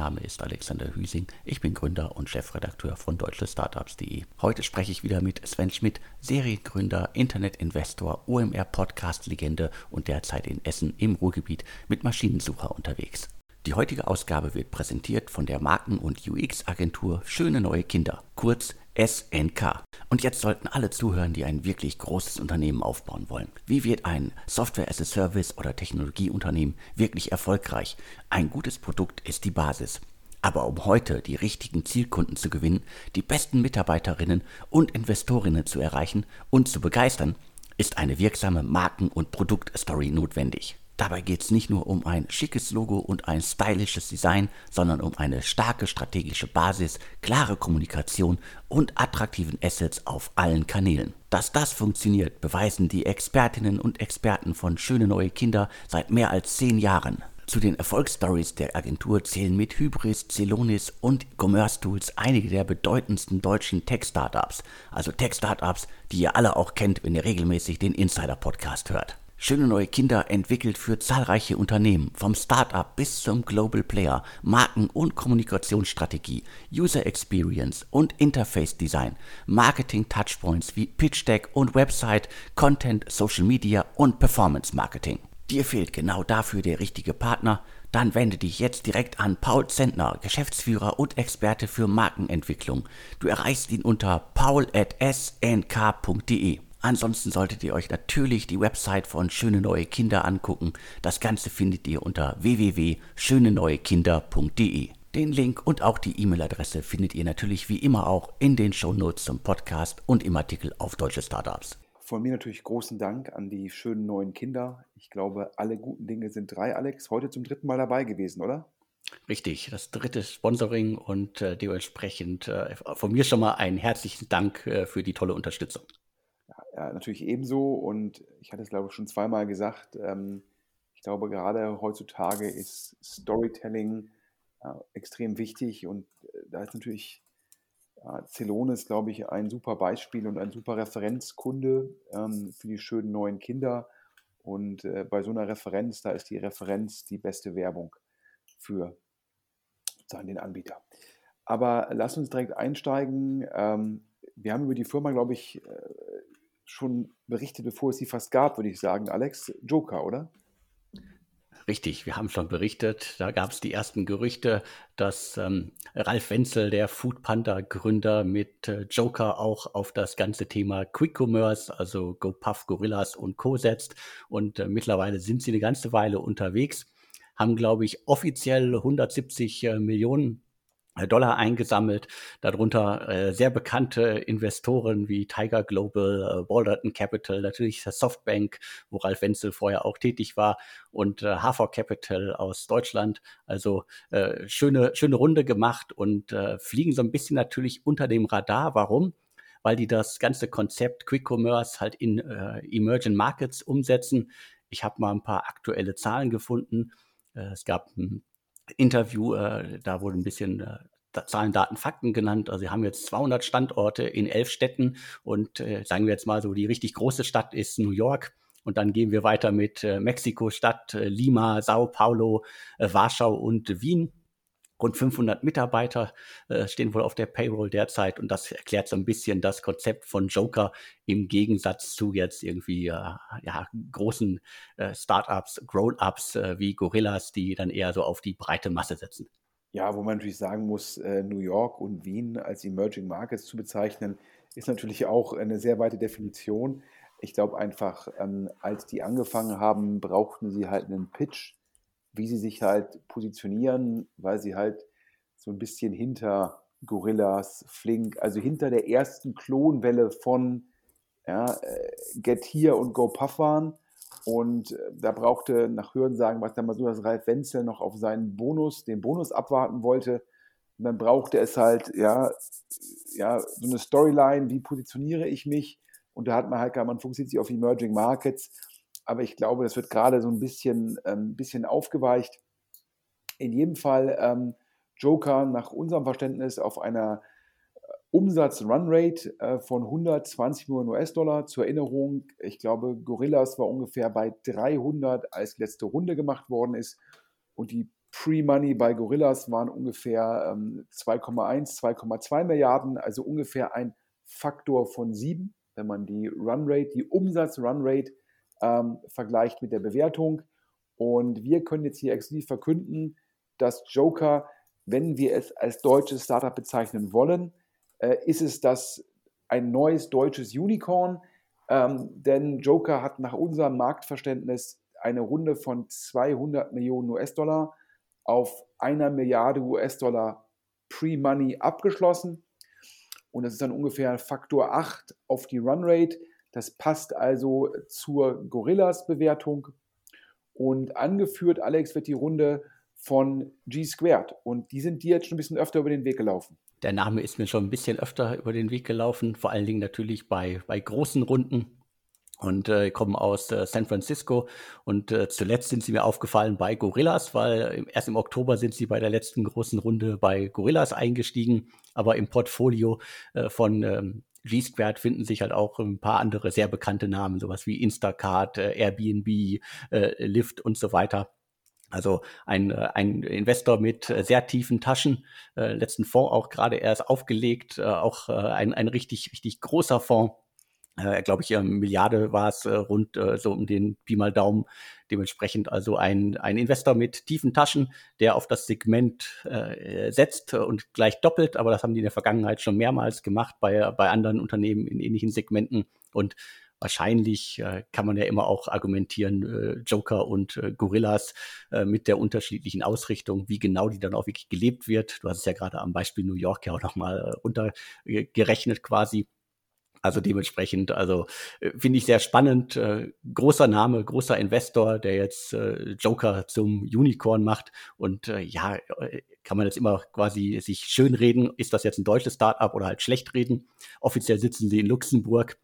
Name ist Alexander Hüsing, ich bin Gründer und Chefredakteur von deutschestartups.de. Heute spreche ich wieder mit Sven Schmidt, Seriengründer, Internetinvestor, OMR-Podcast-Legende und derzeit in Essen im Ruhrgebiet mit Maschinensucher unterwegs. Die heutige Ausgabe wird präsentiert von der Marken- und UX-Agentur Schöne Neue Kinder, kurz SNK. Und jetzt sollten alle zuhören, die ein wirklich großes Unternehmen aufbauen wollen. Wie wird ein Software as a Service oder Technologieunternehmen wirklich erfolgreich? Ein gutes Produkt ist die Basis. Aber um heute die richtigen Zielkunden zu gewinnen, die besten Mitarbeiterinnen und Investorinnen zu erreichen und zu begeistern, ist eine wirksame Marken- und Produktstory notwendig. Dabei geht es nicht nur um ein schickes Logo und ein stylisches Design, sondern um eine starke strategische Basis, klare Kommunikation und attraktiven Assets auf allen Kanälen. Dass das funktioniert, beweisen die Expertinnen und Experten von Schöne Neue Kinder seit mehr als zehn Jahren. Zu den Erfolgsstories der Agentur zählen mit Hybris, Celonis und Commerce Tools einige der bedeutendsten deutschen Tech-Startups. Also Tech-Startups, die ihr alle auch kennt, wenn ihr regelmäßig den Insider-Podcast hört. Schöne neue Kinder entwickelt für zahlreiche Unternehmen, vom Startup bis zum Global Player, Marken- und Kommunikationsstrategie, User Experience und Interface Design, Marketing Touchpoints wie Pitch Deck und Website, Content, Social Media und Performance Marketing. Dir fehlt genau dafür der richtige Partner? Dann wende dich jetzt direkt an Paul Zentner, Geschäftsführer und Experte für Markenentwicklung. Du erreichst ihn unter paul.snk.de. Ansonsten solltet ihr euch natürlich die Website von Schöne Neue Kinder angucken. Das Ganze findet ihr unter www.schöneneuekinder.de. Den Link und auch die E-Mail-Adresse findet ihr natürlich wie immer auch in den Shownotes zum Podcast und im Artikel auf Deutsche Startups. Von mir natürlich großen Dank an die schönen neuen Kinder. Ich glaube, alle guten Dinge sind drei, Alex. Heute zum dritten Mal dabei gewesen, oder? Richtig, das dritte Sponsoring und äh, dementsprechend äh, von mir schon mal einen herzlichen Dank äh, für die tolle Unterstützung natürlich ebenso. Und ich hatte es, glaube ich, schon zweimal gesagt. Ähm, ich glaube, gerade heutzutage ist Storytelling äh, extrem wichtig. Und äh, da ist natürlich äh, Celonis, glaube ich, ein super Beispiel und ein super Referenzkunde ähm, für die schönen neuen Kinder. Und äh, bei so einer Referenz, da ist die Referenz die beste Werbung für sozusagen den Anbieter. Aber lass uns direkt einsteigen. Ähm, wir haben über die Firma, glaube ich, äh, schon berichtet, bevor es sie fast gab, würde ich sagen. Alex, Joker, oder? Richtig, wir haben schon berichtet, da gab es die ersten Gerüchte, dass ähm, Ralf Wenzel, der Food Panda Gründer, mit äh, Joker auch auf das ganze Thema Quick Commerce, also GoPuff, Gorillas und Co. setzt. Und äh, mittlerweile sind sie eine ganze Weile unterwegs, haben, glaube ich, offiziell 170 äh, Millionen Dollar eingesammelt, darunter äh, sehr bekannte Investoren wie Tiger Global, äh, Walderton Capital, natürlich Softbank, wo Ralf Wenzel vorher auch tätig war und äh, Hafer Capital aus Deutschland. Also äh, schöne, schöne Runde gemacht und äh, fliegen so ein bisschen natürlich unter dem Radar. Warum? Weil die das ganze Konzept Quick Commerce halt in äh, Emerging Markets umsetzen. Ich habe mal ein paar aktuelle Zahlen gefunden. Äh, es gab ein Interview, äh, da wurde ein bisschen äh, Zahlen, Daten, Fakten genannt. Also sie haben jetzt 200 Standorte in elf Städten und äh, sagen wir jetzt mal so, die richtig große Stadt ist New York. Und dann gehen wir weiter mit äh, Mexiko-Stadt, äh, Lima, Sao Paulo, äh, Warschau und Wien. Rund 500 Mitarbeiter äh, stehen wohl auf der Payroll derzeit und das erklärt so ein bisschen das Konzept von Joker im Gegensatz zu jetzt irgendwie äh, ja, großen äh, Startups, Grown-ups äh, wie Gorillas, die dann eher so auf die breite Masse setzen. Ja, wo man natürlich sagen muss, äh, New York und Wien als Emerging Markets zu bezeichnen, ist natürlich auch eine sehr weite Definition. Ich glaube einfach, ähm, als die angefangen haben, brauchten sie halt einen Pitch, wie sie sich halt positionieren, weil sie halt so ein bisschen hinter Gorillas, Flink, also hinter der ersten Klonwelle von ja, äh, Get Here und Go Puff waren. Und äh, da brauchte nach Hörensagen, was dann mal so, dass Ralf Wenzel noch auf seinen Bonus, den Bonus abwarten wollte. Und dann brauchte es halt, ja, ja, so eine Storyline, wie positioniere ich mich? Und da hat man halt, man fokussiert sich auf Emerging Markets aber ich glaube, das wird gerade so ein bisschen, ähm, bisschen aufgeweicht. In jedem Fall ähm, Joker nach unserem Verständnis auf einer äh, Umsatz-Run-Rate äh, von 120 Millionen US-Dollar. Zur Erinnerung, ich glaube, Gorillas war ungefähr bei 300, als letzte Runde gemacht worden ist. Und die Pre-Money bei Gorillas waren ungefähr ähm, 2,1, 2,2 Milliarden, also ungefähr ein Faktor von sieben, wenn man die Runrate, die Umsatz-Runrate ähm, vergleicht mit der Bewertung. Und wir können jetzt hier exklusiv verkünden, dass Joker, wenn wir es als deutsches Startup bezeichnen wollen, äh, ist es das ein neues deutsches Unicorn. Ähm, denn Joker hat nach unserem Marktverständnis eine Runde von 200 Millionen US-Dollar auf einer Milliarde US-Dollar Pre-Money abgeschlossen. Und das ist dann ungefähr Faktor 8 auf die Runrate. Das passt also zur Gorillas-Bewertung. Und angeführt, Alex, wird die Runde von G Squared. Und die sind dir jetzt schon ein bisschen öfter über den Weg gelaufen. Der Name ist mir schon ein bisschen öfter über den Weg gelaufen, vor allen Dingen natürlich bei, bei großen Runden und äh, kommen aus äh, San Francisco. Und äh, zuletzt sind sie mir aufgefallen bei Gorillas, weil erst im Oktober sind sie bei der letzten großen Runde bei Gorillas eingestiegen. Aber im Portfolio äh, von ähm, G-Squared finden sich halt auch ein paar andere sehr bekannte Namen, sowas wie Instacart, äh, Airbnb, äh, Lyft und so weiter. Also ein, äh, ein Investor mit sehr tiefen Taschen, letzten Fonds auch gerade erst aufgelegt, auch ein, ein richtig, richtig großer Fonds äh, glaube ich, Milliarde war es äh, rund äh, so um den Pi mal Daumen. Dementsprechend also ein, ein Investor mit tiefen Taschen, der auf das Segment äh, setzt und gleich doppelt. Aber das haben die in der Vergangenheit schon mehrmals gemacht bei, bei anderen Unternehmen in ähnlichen Segmenten. Und wahrscheinlich äh, kann man ja immer auch argumentieren, äh, Joker und äh, Gorillas äh, mit der unterschiedlichen Ausrichtung, wie genau die dann auch wirklich gelebt wird. Du hast es ja gerade am Beispiel New York ja auch nochmal äh, untergerechnet quasi. Also dementsprechend, also äh, finde ich sehr spannend. Äh, großer Name, großer Investor, der jetzt äh, Joker zum Unicorn macht. Und äh, ja, äh, kann man jetzt immer quasi sich schönreden, ist das jetzt ein deutsches Startup oder halt schlecht reden. Offiziell sitzen sie in Luxemburg.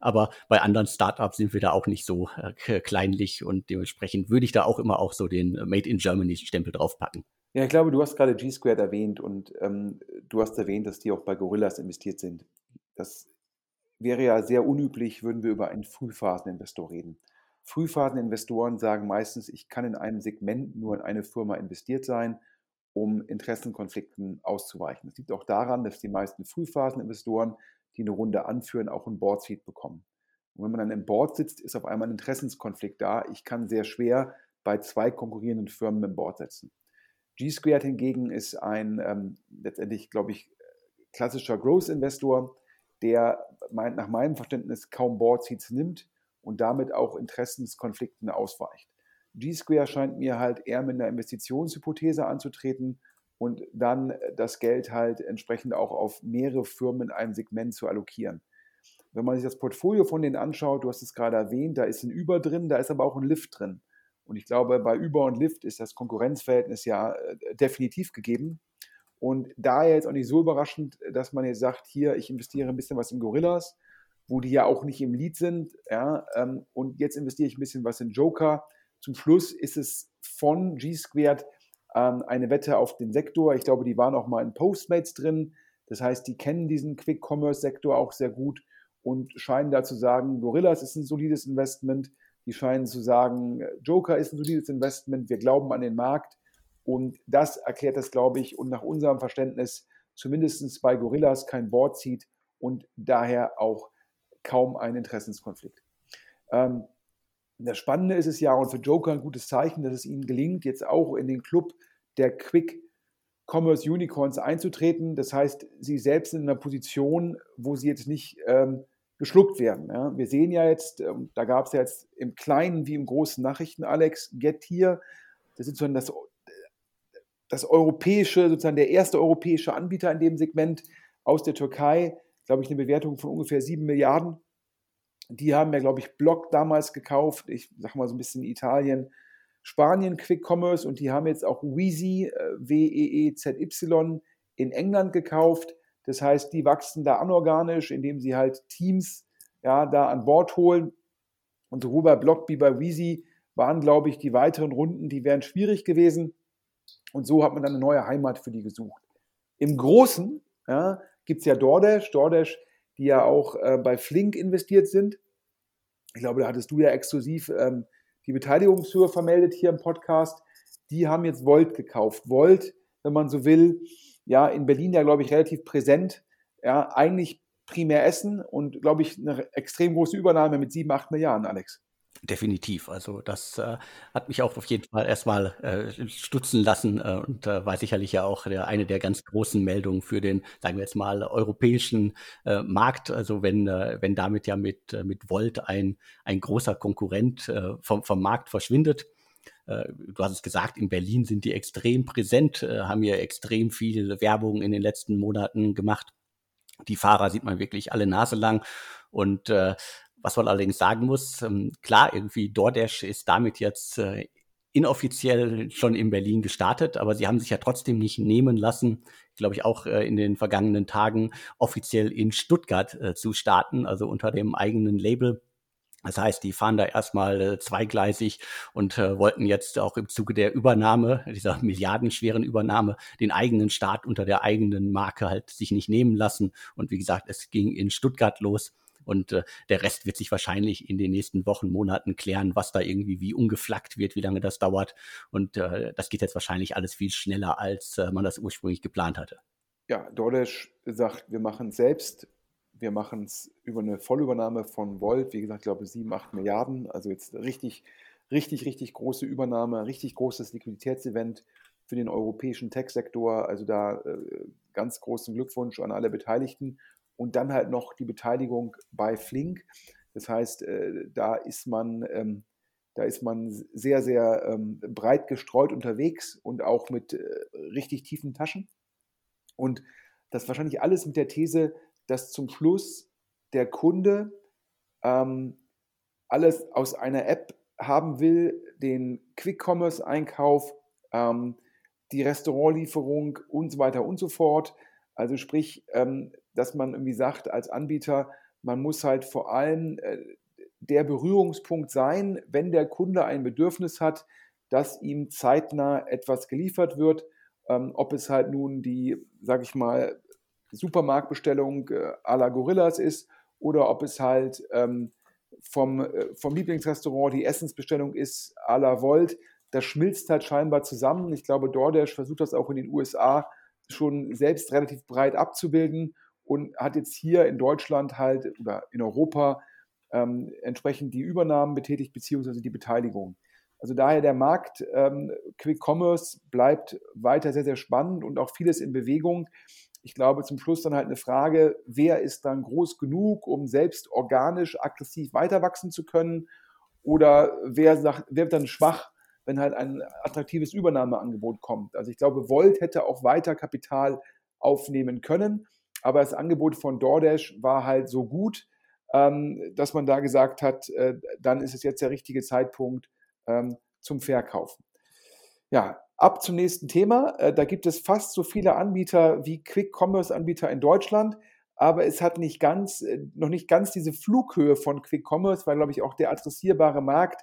Aber bei anderen Startups sind wir da auch nicht so äh, kleinlich und dementsprechend würde ich da auch immer auch so den Made in Germany Stempel draufpacken. Ja, ich glaube, du hast gerade G-Squared erwähnt und ähm, du hast erwähnt, dass die auch bei Gorillas investiert sind. Das wäre ja sehr unüblich, würden wir über einen Frühphaseninvestor reden. Frühphaseninvestoren sagen meistens, ich kann in einem Segment nur in eine Firma investiert sein, um Interessenkonflikten auszuweichen. Das liegt auch daran, dass die meisten Frühphaseninvestoren, die eine Runde anführen, auch ein Board-Seat bekommen. Und wenn man dann im Board sitzt, ist auf einmal ein Interessenskonflikt da. Ich kann sehr schwer bei zwei konkurrierenden Firmen im Board setzen. G-Squared hingegen ist ein ähm, letztendlich, glaube ich, klassischer Growth-Investor, der nach meinem Verständnis kaum Board-Seats nimmt und damit auch Interessenskonflikten ausweicht. G-Square scheint mir halt eher mit einer Investitionshypothese anzutreten und dann das Geld halt entsprechend auch auf mehrere Firmen in einem Segment zu allokieren. Wenn man sich das Portfolio von denen anschaut, du hast es gerade erwähnt, da ist ein Über drin, da ist aber auch ein Lift drin. Und ich glaube, bei Über und Lift ist das Konkurrenzverhältnis ja äh, definitiv gegeben. Und daher jetzt auch nicht so überraschend, dass man jetzt sagt, hier, ich investiere ein bisschen was in Gorillas, wo die ja auch nicht im Lead sind. Ja, ähm, und jetzt investiere ich ein bisschen was in Joker. Zum Schluss ist es von G-Squared ähm, eine Wette auf den Sektor. Ich glaube, die waren auch mal in Postmates drin. Das heißt, die kennen diesen Quick-Commerce-Sektor auch sehr gut und scheinen da zu sagen, Gorillas ist ein solides Investment. Die scheinen zu sagen, Joker ist ein solides Investment. Wir glauben an den Markt. Und das erklärt das, glaube ich, und nach unserem Verständnis zumindest bei Gorillas kein Board zieht und daher auch kaum einen Interessenskonflikt. Ähm, das Spannende ist es ja, und für Joker ein gutes Zeichen, dass es ihnen gelingt, jetzt auch in den Club der Quick Commerce Unicorns einzutreten. Das heißt, sie selbst in einer Position, wo sie jetzt nicht ähm, geschluckt werden. Ja. Wir sehen ja jetzt, ähm, da gab es ja jetzt im Kleinen wie im Großen Nachrichten, Alex, Getir, das ist sozusagen das das europäische, sozusagen der erste europäische Anbieter in dem Segment aus der Türkei, glaube ich, eine Bewertung von ungefähr 7 Milliarden. Die haben ja, glaube ich, Block damals gekauft. Ich sage mal so ein bisschen Italien, Spanien Quick Commerce und die haben jetzt auch Weezy, äh, W-E-E-Z-Y, in England gekauft. Das heißt, die wachsen da anorganisch, indem sie halt Teams ja, da an Bord holen. Und sowohl bei Block wie bei Weezy waren, glaube ich, die weiteren Runden, die wären schwierig gewesen. Und so hat man dann eine neue Heimat für die gesucht. Im Großen ja, gibt es ja DoorDash, DoorDash, die ja auch äh, bei Flink investiert sind. Ich glaube, da hattest du ja exklusiv ähm, die Beteiligungshöhe vermeldet hier im Podcast. die haben jetzt Volt gekauft. Volt, wenn man so will, ja, in Berlin ja, glaube ich, relativ präsent. Ja, eigentlich primär Essen und, glaube ich, eine extrem große Übernahme mit sieben, acht Milliarden, Alex. Definitiv. Also das äh, hat mich auch auf jeden Fall erstmal äh, stutzen lassen äh, und äh, war sicherlich ja auch der, eine der ganz großen Meldungen für den, sagen wir jetzt mal, europäischen äh, Markt. Also wenn, äh, wenn damit ja mit, äh, mit Volt ein, ein großer Konkurrent äh, vom, vom Markt verschwindet. Äh, du hast es gesagt, in Berlin sind die extrem präsent, äh, haben ja extrem viel Werbung in den letzten Monaten gemacht. Die Fahrer sieht man wirklich alle Nase lang. Und was man allerdings sagen muss, ähm, klar, irgendwie DoorDash ist damit jetzt äh, inoffiziell schon in Berlin gestartet, aber sie haben sich ja trotzdem nicht nehmen lassen, glaube ich, auch äh, in den vergangenen Tagen offiziell in Stuttgart äh, zu starten, also unter dem eigenen Label. Das heißt, die fahren da erstmal zweigleisig und wollten jetzt auch im Zuge der Übernahme, dieser milliardenschweren Übernahme, den eigenen Start unter der eigenen Marke halt sich nicht nehmen lassen. Und wie gesagt, es ging in Stuttgart los. Und äh, der Rest wird sich wahrscheinlich in den nächsten Wochen, Monaten klären, was da irgendwie wie umgeflackt wird, wie lange das dauert. Und äh, das geht jetzt wahrscheinlich alles viel schneller, als äh, man das ursprünglich geplant hatte. Ja, DoorDash sagt, wir machen es selbst. Wir machen es über eine Vollübernahme von Volt, wie gesagt, ich glaube 7, 8 Milliarden. Also jetzt richtig, richtig, richtig große Übernahme, richtig großes Liquiditätsevent für den europäischen Tech-Sektor. Also da äh, ganz großen Glückwunsch an alle Beteiligten und dann halt noch die Beteiligung bei Flink. Das heißt, äh, da ist man, ähm, da ist man sehr, sehr ähm, breit gestreut unterwegs und auch mit äh, richtig tiefen Taschen. Und das wahrscheinlich alles mit der These, dass zum Schluss der Kunde ähm, alles aus einer App haben will, den Quick-Commerce-Einkauf, ähm, die Restaurantlieferung und so weiter und so fort. Also sprich, ähm, dass man irgendwie sagt als Anbieter, man muss halt vor allem äh, der Berührungspunkt sein, wenn der Kunde ein Bedürfnis hat, dass ihm zeitnah etwas geliefert wird, ähm, ob es halt nun die, sag ich mal, Supermarktbestellung äh, à la Gorillas ist oder ob es halt ähm, vom, äh, vom Lieblingsrestaurant die Essensbestellung ist à la Volt. Das schmilzt halt scheinbar zusammen. Ich glaube, DoorDash versucht das auch in den USA schon selbst relativ breit abzubilden und hat jetzt hier in Deutschland halt oder in Europa ähm, entsprechend die Übernahmen betätigt, beziehungsweise die Beteiligung. Also daher der Markt ähm, Quick Commerce bleibt weiter sehr, sehr spannend und auch vieles in Bewegung. Ich glaube, zum Schluss dann halt eine Frage, wer ist dann groß genug, um selbst organisch, aggressiv weiter wachsen zu können? Oder wer, sagt, wer wird dann schwach, wenn halt ein attraktives Übernahmeangebot kommt? Also ich glaube, Volt hätte auch weiter Kapital aufnehmen können aber das Angebot von DoorDash war halt so gut, ähm, dass man da gesagt hat, äh, dann ist es jetzt der richtige Zeitpunkt ähm, zum Verkaufen. Ja, ab zum nächsten Thema. Äh, da gibt es fast so viele Anbieter wie Quick-Commerce-Anbieter in Deutschland, aber es hat nicht ganz, äh, noch nicht ganz diese Flughöhe von Quick-Commerce, weil, glaube ich, auch der adressierbare Markt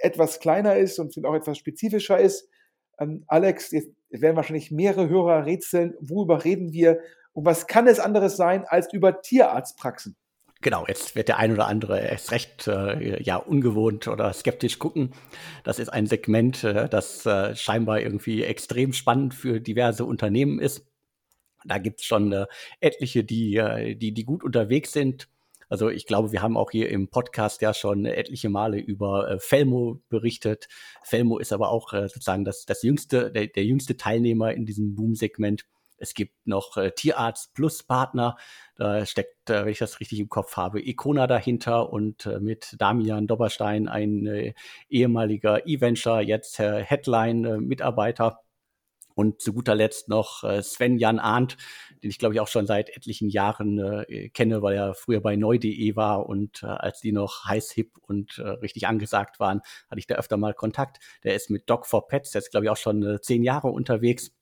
etwas kleiner ist und auch etwas spezifischer ist. Ähm, Alex, jetzt werden wahrscheinlich mehrere Hörer rätseln, worüber reden wir und was kann es anderes sein als über Tierarztpraxen? Genau, jetzt wird der ein oder andere erst recht äh, ja ungewohnt oder skeptisch gucken. Das ist ein Segment, äh, das äh, scheinbar irgendwie extrem spannend für diverse Unternehmen ist. Da gibt es schon äh, etliche, die, äh, die, die gut unterwegs sind. Also ich glaube, wir haben auch hier im Podcast ja schon etliche Male über äh, Felmo berichtet. Felmo ist aber auch äh, sozusagen das, das jüngste, der, der jüngste Teilnehmer in diesem Boom-Segment. Es gibt noch äh, Tierarzt Plus Partner. Da steckt, äh, wenn ich das richtig im Kopf habe, Icona dahinter und äh, mit Damian Dobberstein, ein äh, ehemaliger E-Venture, jetzt äh, Headline-Mitarbeiter. Und zu guter Letzt noch äh, Sven Jan Arndt, den ich glaube ich auch schon seit etlichen Jahren äh, kenne, weil er früher bei neu.de war und äh, als die noch heiß hip und äh, richtig angesagt waren, hatte ich da öfter mal Kontakt. Der ist mit Dog for Pets jetzt glaube ich auch schon äh, zehn Jahre unterwegs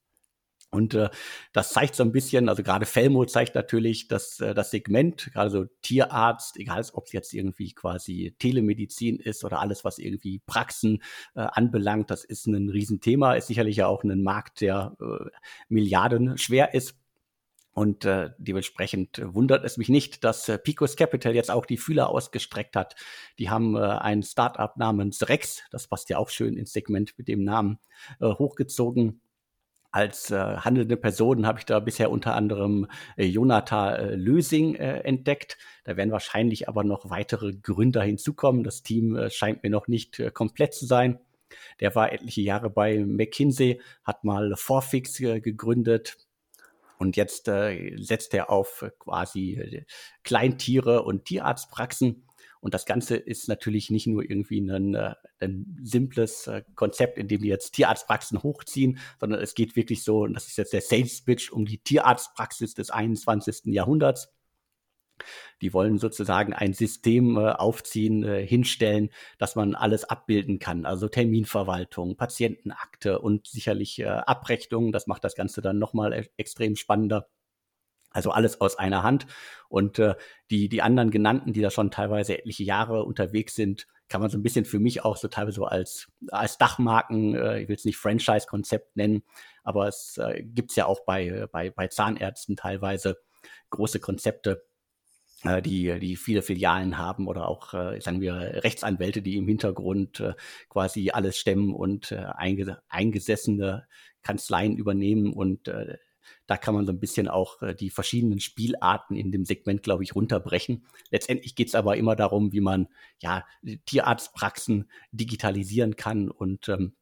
und äh, das zeigt so ein bisschen, also gerade Felmo zeigt natürlich, dass äh, das Segment, gerade so Tierarzt, egal ob es jetzt irgendwie quasi Telemedizin ist oder alles, was irgendwie Praxen äh, anbelangt, das ist ein Riesenthema, ist sicherlich ja auch ein Markt, der äh, Milliarden schwer ist. Und äh, dementsprechend wundert es mich nicht, dass äh, Picos Capital jetzt auch die Fühler ausgestreckt hat. Die haben äh, ein Startup namens Rex, das passt ja auch schön ins Segment mit dem Namen, äh, hochgezogen. Als äh, handelnde Person habe ich da bisher unter anderem äh, Jonathan äh, Lösing äh, entdeckt. Da werden wahrscheinlich aber noch weitere Gründer hinzukommen. Das Team äh, scheint mir noch nicht äh, komplett zu sein. Der war etliche Jahre bei McKinsey, hat mal Forfix äh, gegründet, und jetzt äh, setzt er auf quasi Kleintiere und Tierarztpraxen. Und das Ganze ist natürlich nicht nur irgendwie ein, äh, ein simples äh, Konzept, in dem die jetzt Tierarztpraxen hochziehen, sondern es geht wirklich so, und das ist jetzt der Sales Pitch, um die Tierarztpraxis des 21. Jahrhunderts. Die wollen sozusagen ein System äh, aufziehen, äh, hinstellen, dass man alles abbilden kann. Also Terminverwaltung, Patientenakte und sicherlich äh, Abrechnungen. Das macht das Ganze dann nochmal e extrem spannender. Also alles aus einer Hand. Und äh, die, die anderen genannten, die da schon teilweise etliche Jahre unterwegs sind, kann man so ein bisschen für mich auch so teilweise so als, als Dachmarken, äh, ich will es nicht Franchise-Konzept nennen, aber es äh, gibt ja auch bei, bei, bei Zahnärzten teilweise große Konzepte, äh, die, die viele Filialen haben oder auch, äh, sagen wir, Rechtsanwälte, die im Hintergrund äh, quasi alles stemmen und eingesessene Kanzleien übernehmen und da kann man so ein bisschen auch die verschiedenen Spielarten in dem Segment, glaube ich, runterbrechen. Letztendlich geht es aber immer darum, wie man ja Tierarztpraxen digitalisieren kann und ähm,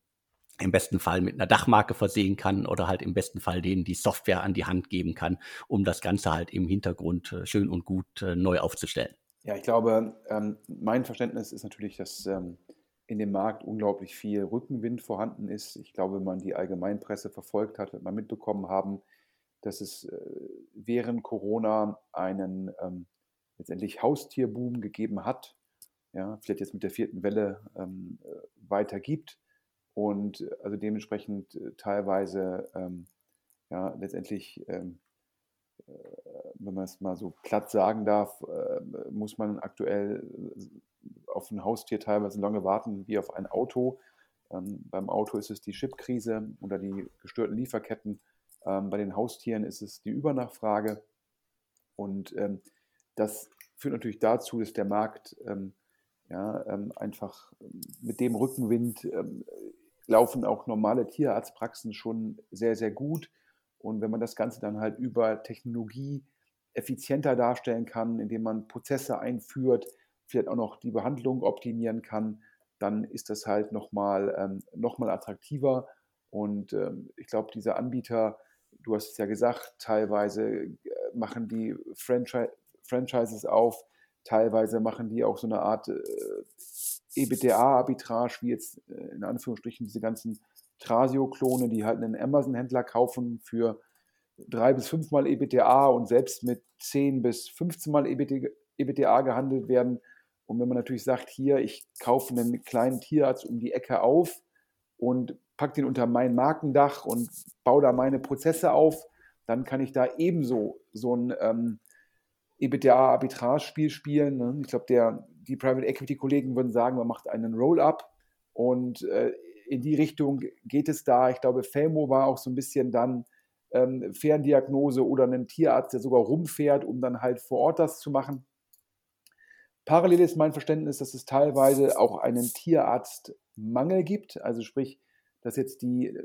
im besten Fall mit einer Dachmarke versehen kann oder halt im besten Fall denen die Software an die Hand geben kann, um das Ganze halt im Hintergrund äh, schön und gut äh, neu aufzustellen. Ja, ich glaube, ähm, mein Verständnis ist natürlich, dass ähm, in dem Markt unglaublich viel Rückenwind vorhanden ist. Ich glaube, wenn man die Allgemeinpresse verfolgt hat, wird man mitbekommen haben, dass es äh, während Corona einen ähm, letztendlich Haustierboom gegeben hat. Ja, vielleicht jetzt mit der vierten Welle ähm, äh, weiter und äh, also dementsprechend teilweise ähm, ja, letztendlich, ähm, äh, wenn man es mal so platt sagen darf, äh, muss man aktuell auf ein Haustier teilweise lange warten wie auf ein Auto. Ähm, beim Auto ist es die Chipkrise oder die gestörten Lieferketten. Ähm, bei den Haustieren ist es die Übernachfrage. Und ähm, das führt natürlich dazu, dass der Markt ähm, ja, ähm, einfach mit dem Rückenwind laufen auch normale Tierarztpraxen schon sehr, sehr gut. Und wenn man das Ganze dann halt über Technologie effizienter darstellen kann, indem man Prozesse einführt, vielleicht auch noch die Behandlung optimieren kann, dann ist das halt nochmal ähm, noch attraktiver. Und ähm, ich glaube, diese Anbieter, du hast es ja gesagt, teilweise äh, machen die Franchise, Franchises auf, teilweise machen die auch so eine Art äh, EBITDA-Arbitrage, wie jetzt äh, in Anführungsstrichen diese ganzen Trasio-Klone, die halt einen Amazon-Händler kaufen für drei bis fünfmal EBITDA und selbst mit zehn bis 15 Mal EBITDA gehandelt werden. Und wenn man natürlich sagt, hier, ich kaufe einen kleinen Tierarzt um die Ecke auf und packe den unter mein Markendach und baue da meine Prozesse auf, dann kann ich da ebenso so ein ähm, EBITDA-Arbitrage-Spiel spielen. Ne? Ich glaube, die Private Equity Kollegen würden sagen, man macht einen Roll-up und äh, in die Richtung geht es da. Ich glaube, Felmo war auch so ein bisschen dann ähm, Ferndiagnose oder einen Tierarzt, der sogar rumfährt, um dann halt vor Ort das zu machen. Parallel ist mein Verständnis, dass es teilweise auch einen Tierarztmangel gibt. Also sprich, dass jetzt die,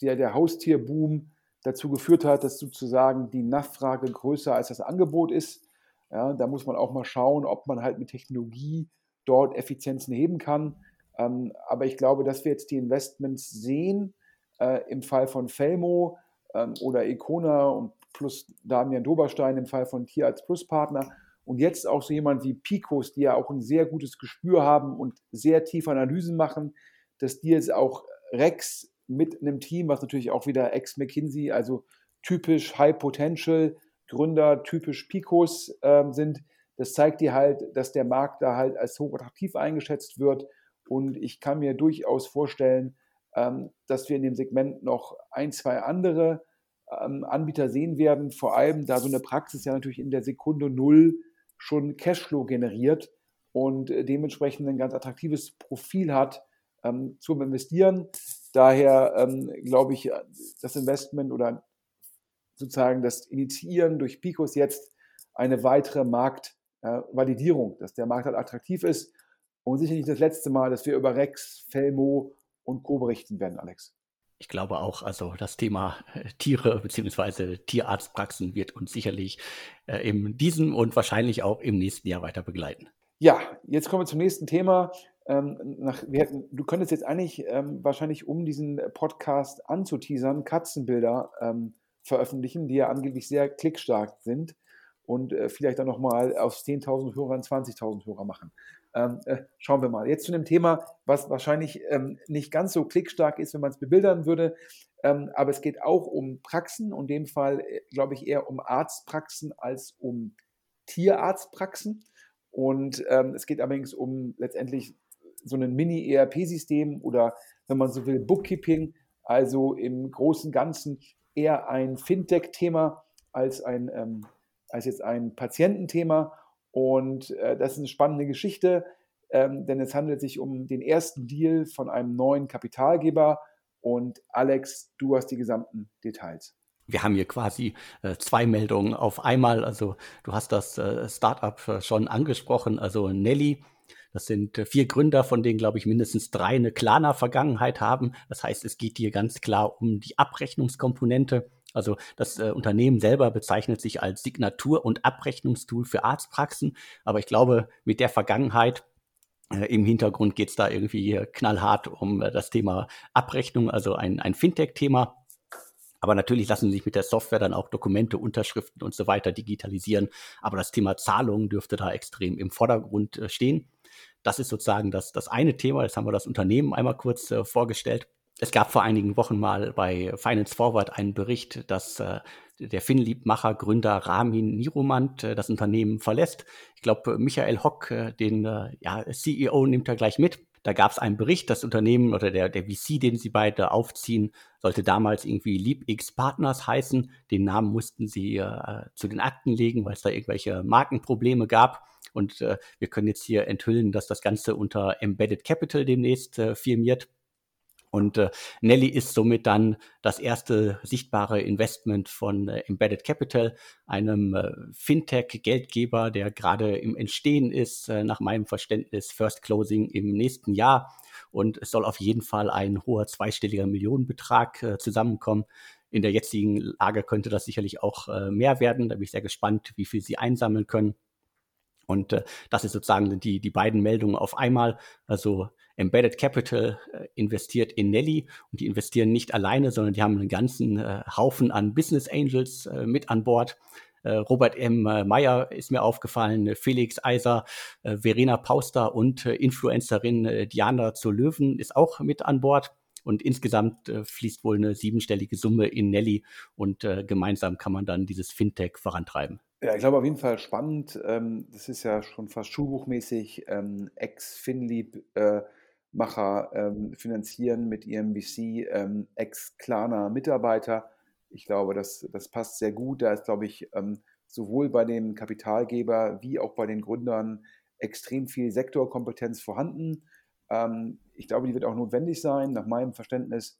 der, der Haustierboom dazu geführt hat, dass sozusagen die Nachfrage größer als das Angebot ist. Ja, da muss man auch mal schauen, ob man halt mit Technologie dort Effizienzen heben kann. Ähm, aber ich glaube, dass wir jetzt die Investments sehen, äh, im Fall von Felmo ähm, oder Econa und plus Damian Doberstein im Fall von Tierarzt Plus Partner und jetzt auch so jemand wie Picos, die ja auch ein sehr gutes Gespür haben und sehr tiefe Analysen machen, dass die jetzt auch Rex mit einem Team, was natürlich auch wieder ex-McKinsey, also typisch High Potential, Gründer typisch Picos ähm, sind. Das zeigt dir halt, dass der Markt da halt als hochattraktiv eingeschätzt wird. Und ich kann mir durchaus vorstellen, ähm, dass wir in dem Segment noch ein, zwei andere ähm, Anbieter sehen werden. Vor allem, da so eine Praxis ja natürlich in der Sekunde Null schon Cashflow generiert und äh, dementsprechend ein ganz attraktives Profil hat ähm, zum Investieren. Daher ähm, glaube ich, das Investment oder sozusagen das Initiieren durch Picos jetzt eine weitere Marktvalidierung, dass der Markt halt attraktiv ist und sicher nicht das letzte Mal, dass wir über Rex, Felmo und Co. berichten werden, Alex. Ich glaube auch, also das Thema äh, Tiere bzw. Tierarztpraxen wird uns sicherlich äh, in diesem und wahrscheinlich auch im nächsten Jahr weiter begleiten. Ja, jetzt kommen wir zum nächsten Thema. Ähm, nach, hätten, du könntest jetzt eigentlich ähm, wahrscheinlich, um diesen Podcast anzuteasern, Katzenbilder ähm, veröffentlichen, die ja angeblich sehr klickstark sind und äh, vielleicht dann nochmal aus 10.000 Hörern 20.000 Hörer machen. Ähm, äh, schauen wir mal. Jetzt zu einem Thema, was wahrscheinlich ähm, nicht ganz so klickstark ist, wenn man es bebildern würde. Ähm, aber es geht auch um Praxen und in dem Fall, äh, glaube ich, eher um Arztpraxen als um Tierarztpraxen. Und ähm, es geht allerdings um letztendlich so ein Mini-ERP-System oder, wenn man so will, Bookkeeping. Also im großen Ganzen eher ein Fintech-Thema als, ein, ähm, als jetzt ein Patiententhema. Und äh, das ist eine spannende Geschichte, ähm, denn es handelt sich um den ersten Deal von einem neuen Kapitalgeber. Und Alex, du hast die gesamten Details. Wir haben hier quasi äh, zwei Meldungen auf einmal. Also du hast das äh, Startup äh, schon angesprochen, also Nelly. Das sind äh, vier Gründer, von denen, glaube ich, mindestens drei eine Klarna-Vergangenheit haben. Das heißt, es geht hier ganz klar um die Abrechnungskomponente. Also das äh, Unternehmen selber bezeichnet sich als Signatur- und Abrechnungstool für Arztpraxen. Aber ich glaube, mit der Vergangenheit äh, im Hintergrund geht es da irgendwie knallhart um äh, das Thema Abrechnung, also ein, ein Fintech-Thema. Aber natürlich lassen sich mit der Software dann auch Dokumente, Unterschriften und so weiter digitalisieren. Aber das Thema Zahlungen dürfte da extrem im Vordergrund äh, stehen. Das ist sozusagen das, das eine Thema. Jetzt haben wir das Unternehmen einmal kurz äh, vorgestellt. Es gab vor einigen Wochen mal bei Finance Forward einen Bericht, dass äh, der Finnliebmacher, Gründer Ramin Niromant äh, das Unternehmen verlässt. Ich glaube, Michael Hock, äh, den äh, ja, CEO, nimmt er gleich mit. Da gab es einen Bericht, das Unternehmen oder der, der VC, den sie beide aufziehen, sollte damals irgendwie LeapX Partners heißen. Den Namen mussten sie äh, zu den Akten legen, weil es da irgendwelche Markenprobleme gab. Und äh, wir können jetzt hier enthüllen, dass das Ganze unter Embedded Capital demnächst äh, firmiert. Und äh, Nelly ist somit dann das erste sichtbare Investment von äh, Embedded Capital, einem äh, Fintech-Geldgeber, der gerade im Entstehen ist, äh, nach meinem Verständnis First Closing im nächsten Jahr. Und es soll auf jeden Fall ein hoher zweistelliger Millionenbetrag äh, zusammenkommen. In der jetzigen Lage könnte das sicherlich auch äh, mehr werden. Da bin ich sehr gespannt, wie viel sie einsammeln können. Und äh, das ist sozusagen die, die beiden Meldungen auf einmal. Also Embedded Capital äh, investiert in Nelly und die investieren nicht alleine, sondern die haben einen ganzen äh, Haufen an Business Angels äh, mit an Bord. Äh, Robert M. Äh, Meyer ist mir aufgefallen, Felix Eiser, Verena Pauster und Influencerin Diana zur Löwen ist auch mit an Bord. Und insgesamt fließt wohl eine siebenstellige Summe in Nelly und gemeinsam kann man dann dieses Fintech vorantreiben. Ja, ich glaube auf jeden Fall spannend. Ähm, das ist ja schon fast schulbuchmäßig. Ähm, Ex-Finlieb-Macher ähm, finanzieren mit ihrem VC Ex-Klarna-Mitarbeiter. Ich glaube, das, das passt sehr gut. Da ist, glaube ich, sowohl bei dem Kapitalgeber wie auch bei den Gründern extrem viel Sektorkompetenz vorhanden. ich glaube, die wird auch notwendig sein. Nach meinem Verständnis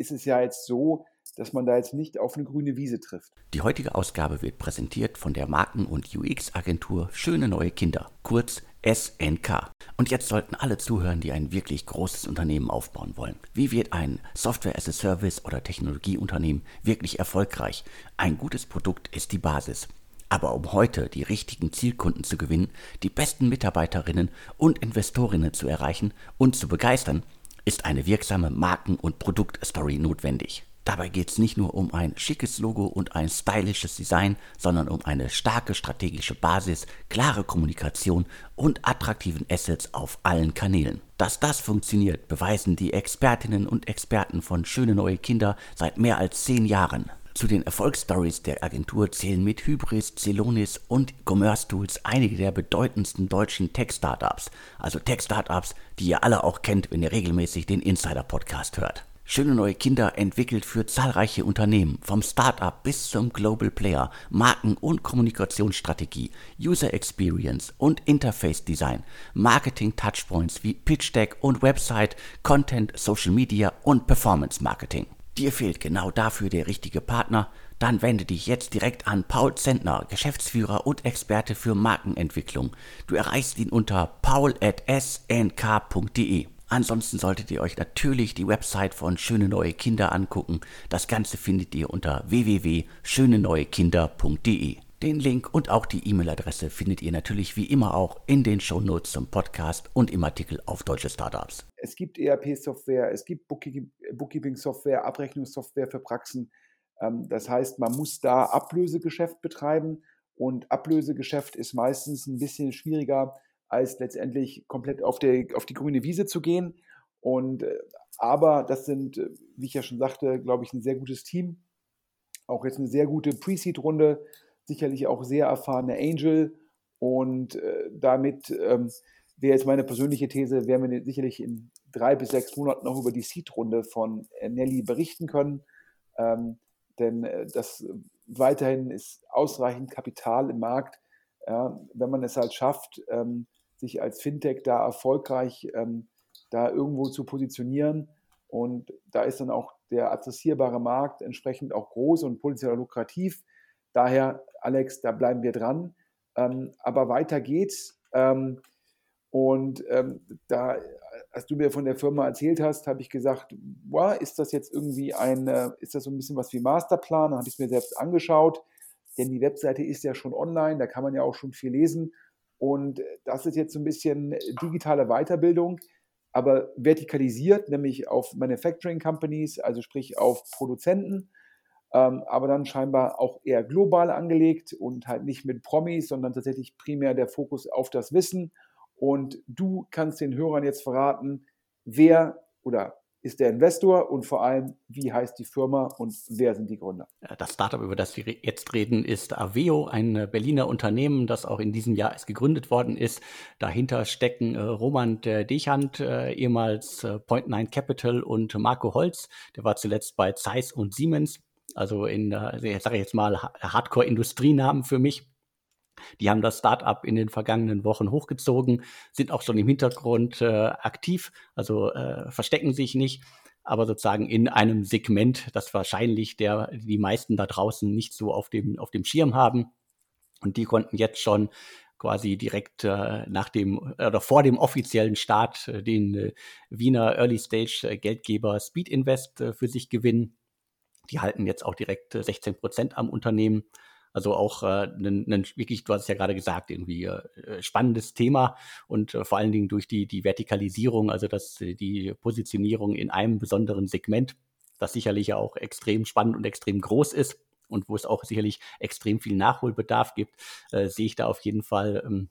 ist es ja jetzt so, dass man da jetzt nicht auf eine grüne Wiese trifft. Die heutige Ausgabe wird präsentiert von der Marken- und UX-Agentur Schöne Neue Kinder, kurz SNK. Und jetzt sollten alle zuhören, die ein wirklich großes Unternehmen aufbauen wollen. Wie wird ein Software as a Service oder Technologieunternehmen wirklich erfolgreich? Ein gutes Produkt ist die Basis. Aber um heute die richtigen Zielkunden zu gewinnen, die besten Mitarbeiterinnen und Investorinnen zu erreichen und zu begeistern, ist eine wirksame Marken- und Produktstory notwendig. Dabei geht es nicht nur um ein schickes Logo und ein stylisches Design, sondern um eine starke strategische Basis, klare Kommunikation und attraktiven Assets auf allen Kanälen. Dass das funktioniert, beweisen die Expertinnen und Experten von Schöne Neue Kinder seit mehr als zehn Jahren. Zu den Erfolgsstories der Agentur zählen mit Hybris, Celonis und Commerce Tools einige der bedeutendsten deutschen Tech-Startups. Also Tech-Startups, die ihr alle auch kennt, wenn ihr regelmäßig den Insider-Podcast hört. Schöne neue Kinder entwickelt für zahlreiche Unternehmen, vom Startup bis zum Global Player, Marken- und Kommunikationsstrategie, User Experience und Interface Design, Marketing Touchpoints wie Pitch Deck und Website, Content, Social Media und Performance Marketing. Dir fehlt genau dafür der richtige Partner? Dann wende dich jetzt direkt an Paul Zentner, Geschäftsführer und Experte für Markenentwicklung. Du erreichst ihn unter paul.snk.de. Ansonsten solltet ihr euch natürlich die Website von Schöne Neue Kinder angucken. Das Ganze findet ihr unter www.schöneneuekinder.de. Den Link und auch die E-Mail-Adresse findet ihr natürlich wie immer auch in den Shownotes zum Podcast und im Artikel auf Deutsche Startups. Es gibt ERP-Software, es gibt Bookkeeping-Software, Abrechnungssoftware für Praxen. Ähm, das heißt, man muss da Ablösegeschäft betreiben und Ablösegeschäft ist meistens ein bisschen schwieriger, als letztendlich komplett auf, der, auf die grüne Wiese zu gehen. Und, äh, aber das sind, äh, wie ich ja schon sagte, glaube ich, ein sehr gutes Team. Auch jetzt eine sehr gute Pre-Seed-Runde sicherlich auch sehr erfahrene Angel und äh, damit ähm, wäre jetzt meine persönliche These, werden wir sicherlich in drei bis sechs Monaten noch über die Seed-Runde von äh, Nelly berichten können. Ähm, denn äh, das weiterhin ist ausreichend Kapital im Markt, ja, wenn man es halt schafft, ähm, sich als Fintech da erfolgreich ähm, da irgendwo zu positionieren. Und da ist dann auch der adressierbare Markt entsprechend auch groß und potenziell lukrativ. Daher, Alex, da bleiben wir dran. Ähm, aber weiter geht's. Ähm, und ähm, da, als du mir von der Firma erzählt hast, habe ich gesagt, wow, ist das jetzt irgendwie ein, äh, ist das so ein bisschen was wie Masterplan? Dann habe ich es mir selbst angeschaut, denn die Webseite ist ja schon online, da kann man ja auch schon viel lesen. Und das ist jetzt so ein bisschen digitale Weiterbildung, aber vertikalisiert, nämlich auf Manufacturing Companies, also sprich auf Produzenten ähm, aber dann scheinbar auch eher global angelegt und halt nicht mit Promis, sondern tatsächlich primär der Fokus auf das Wissen. Und du kannst den Hörern jetzt verraten, wer oder ist der Investor und vor allem, wie heißt die Firma und wer sind die Gründer? Das Startup, über das wir jetzt reden, ist Aveo, ein Berliner Unternehmen, das auch in diesem Jahr erst gegründet worden ist. Dahinter stecken äh, Roman Dechand, äh, ehemals äh, Point Nine Capital und Marco Holz, der war zuletzt bei Zeiss und Siemens also in, äh, sage ich jetzt mal, Hardcore-Industrienamen für mich. Die haben das Startup in den vergangenen Wochen hochgezogen, sind auch schon im Hintergrund äh, aktiv, also äh, verstecken sich nicht, aber sozusagen in einem Segment, das wahrscheinlich der, die meisten da draußen nicht so auf dem, auf dem Schirm haben. Und die konnten jetzt schon quasi direkt äh, nach dem oder vor dem offiziellen Start äh, den äh, Wiener Early Stage äh, Geldgeber Speed Invest äh, für sich gewinnen. Die halten jetzt auch direkt 16 äh, Prozent am Unternehmen. Also auch äh, ein, ein, wirklich, du hast es ja gerade gesagt, irgendwie äh, spannendes Thema und äh, vor allen Dingen durch die, die Vertikalisierung, also das, äh, die Positionierung in einem besonderen Segment, das sicherlich auch extrem spannend und extrem groß ist und wo es auch sicherlich extrem viel Nachholbedarf gibt, äh, sehe ich da auf jeden Fall ähm,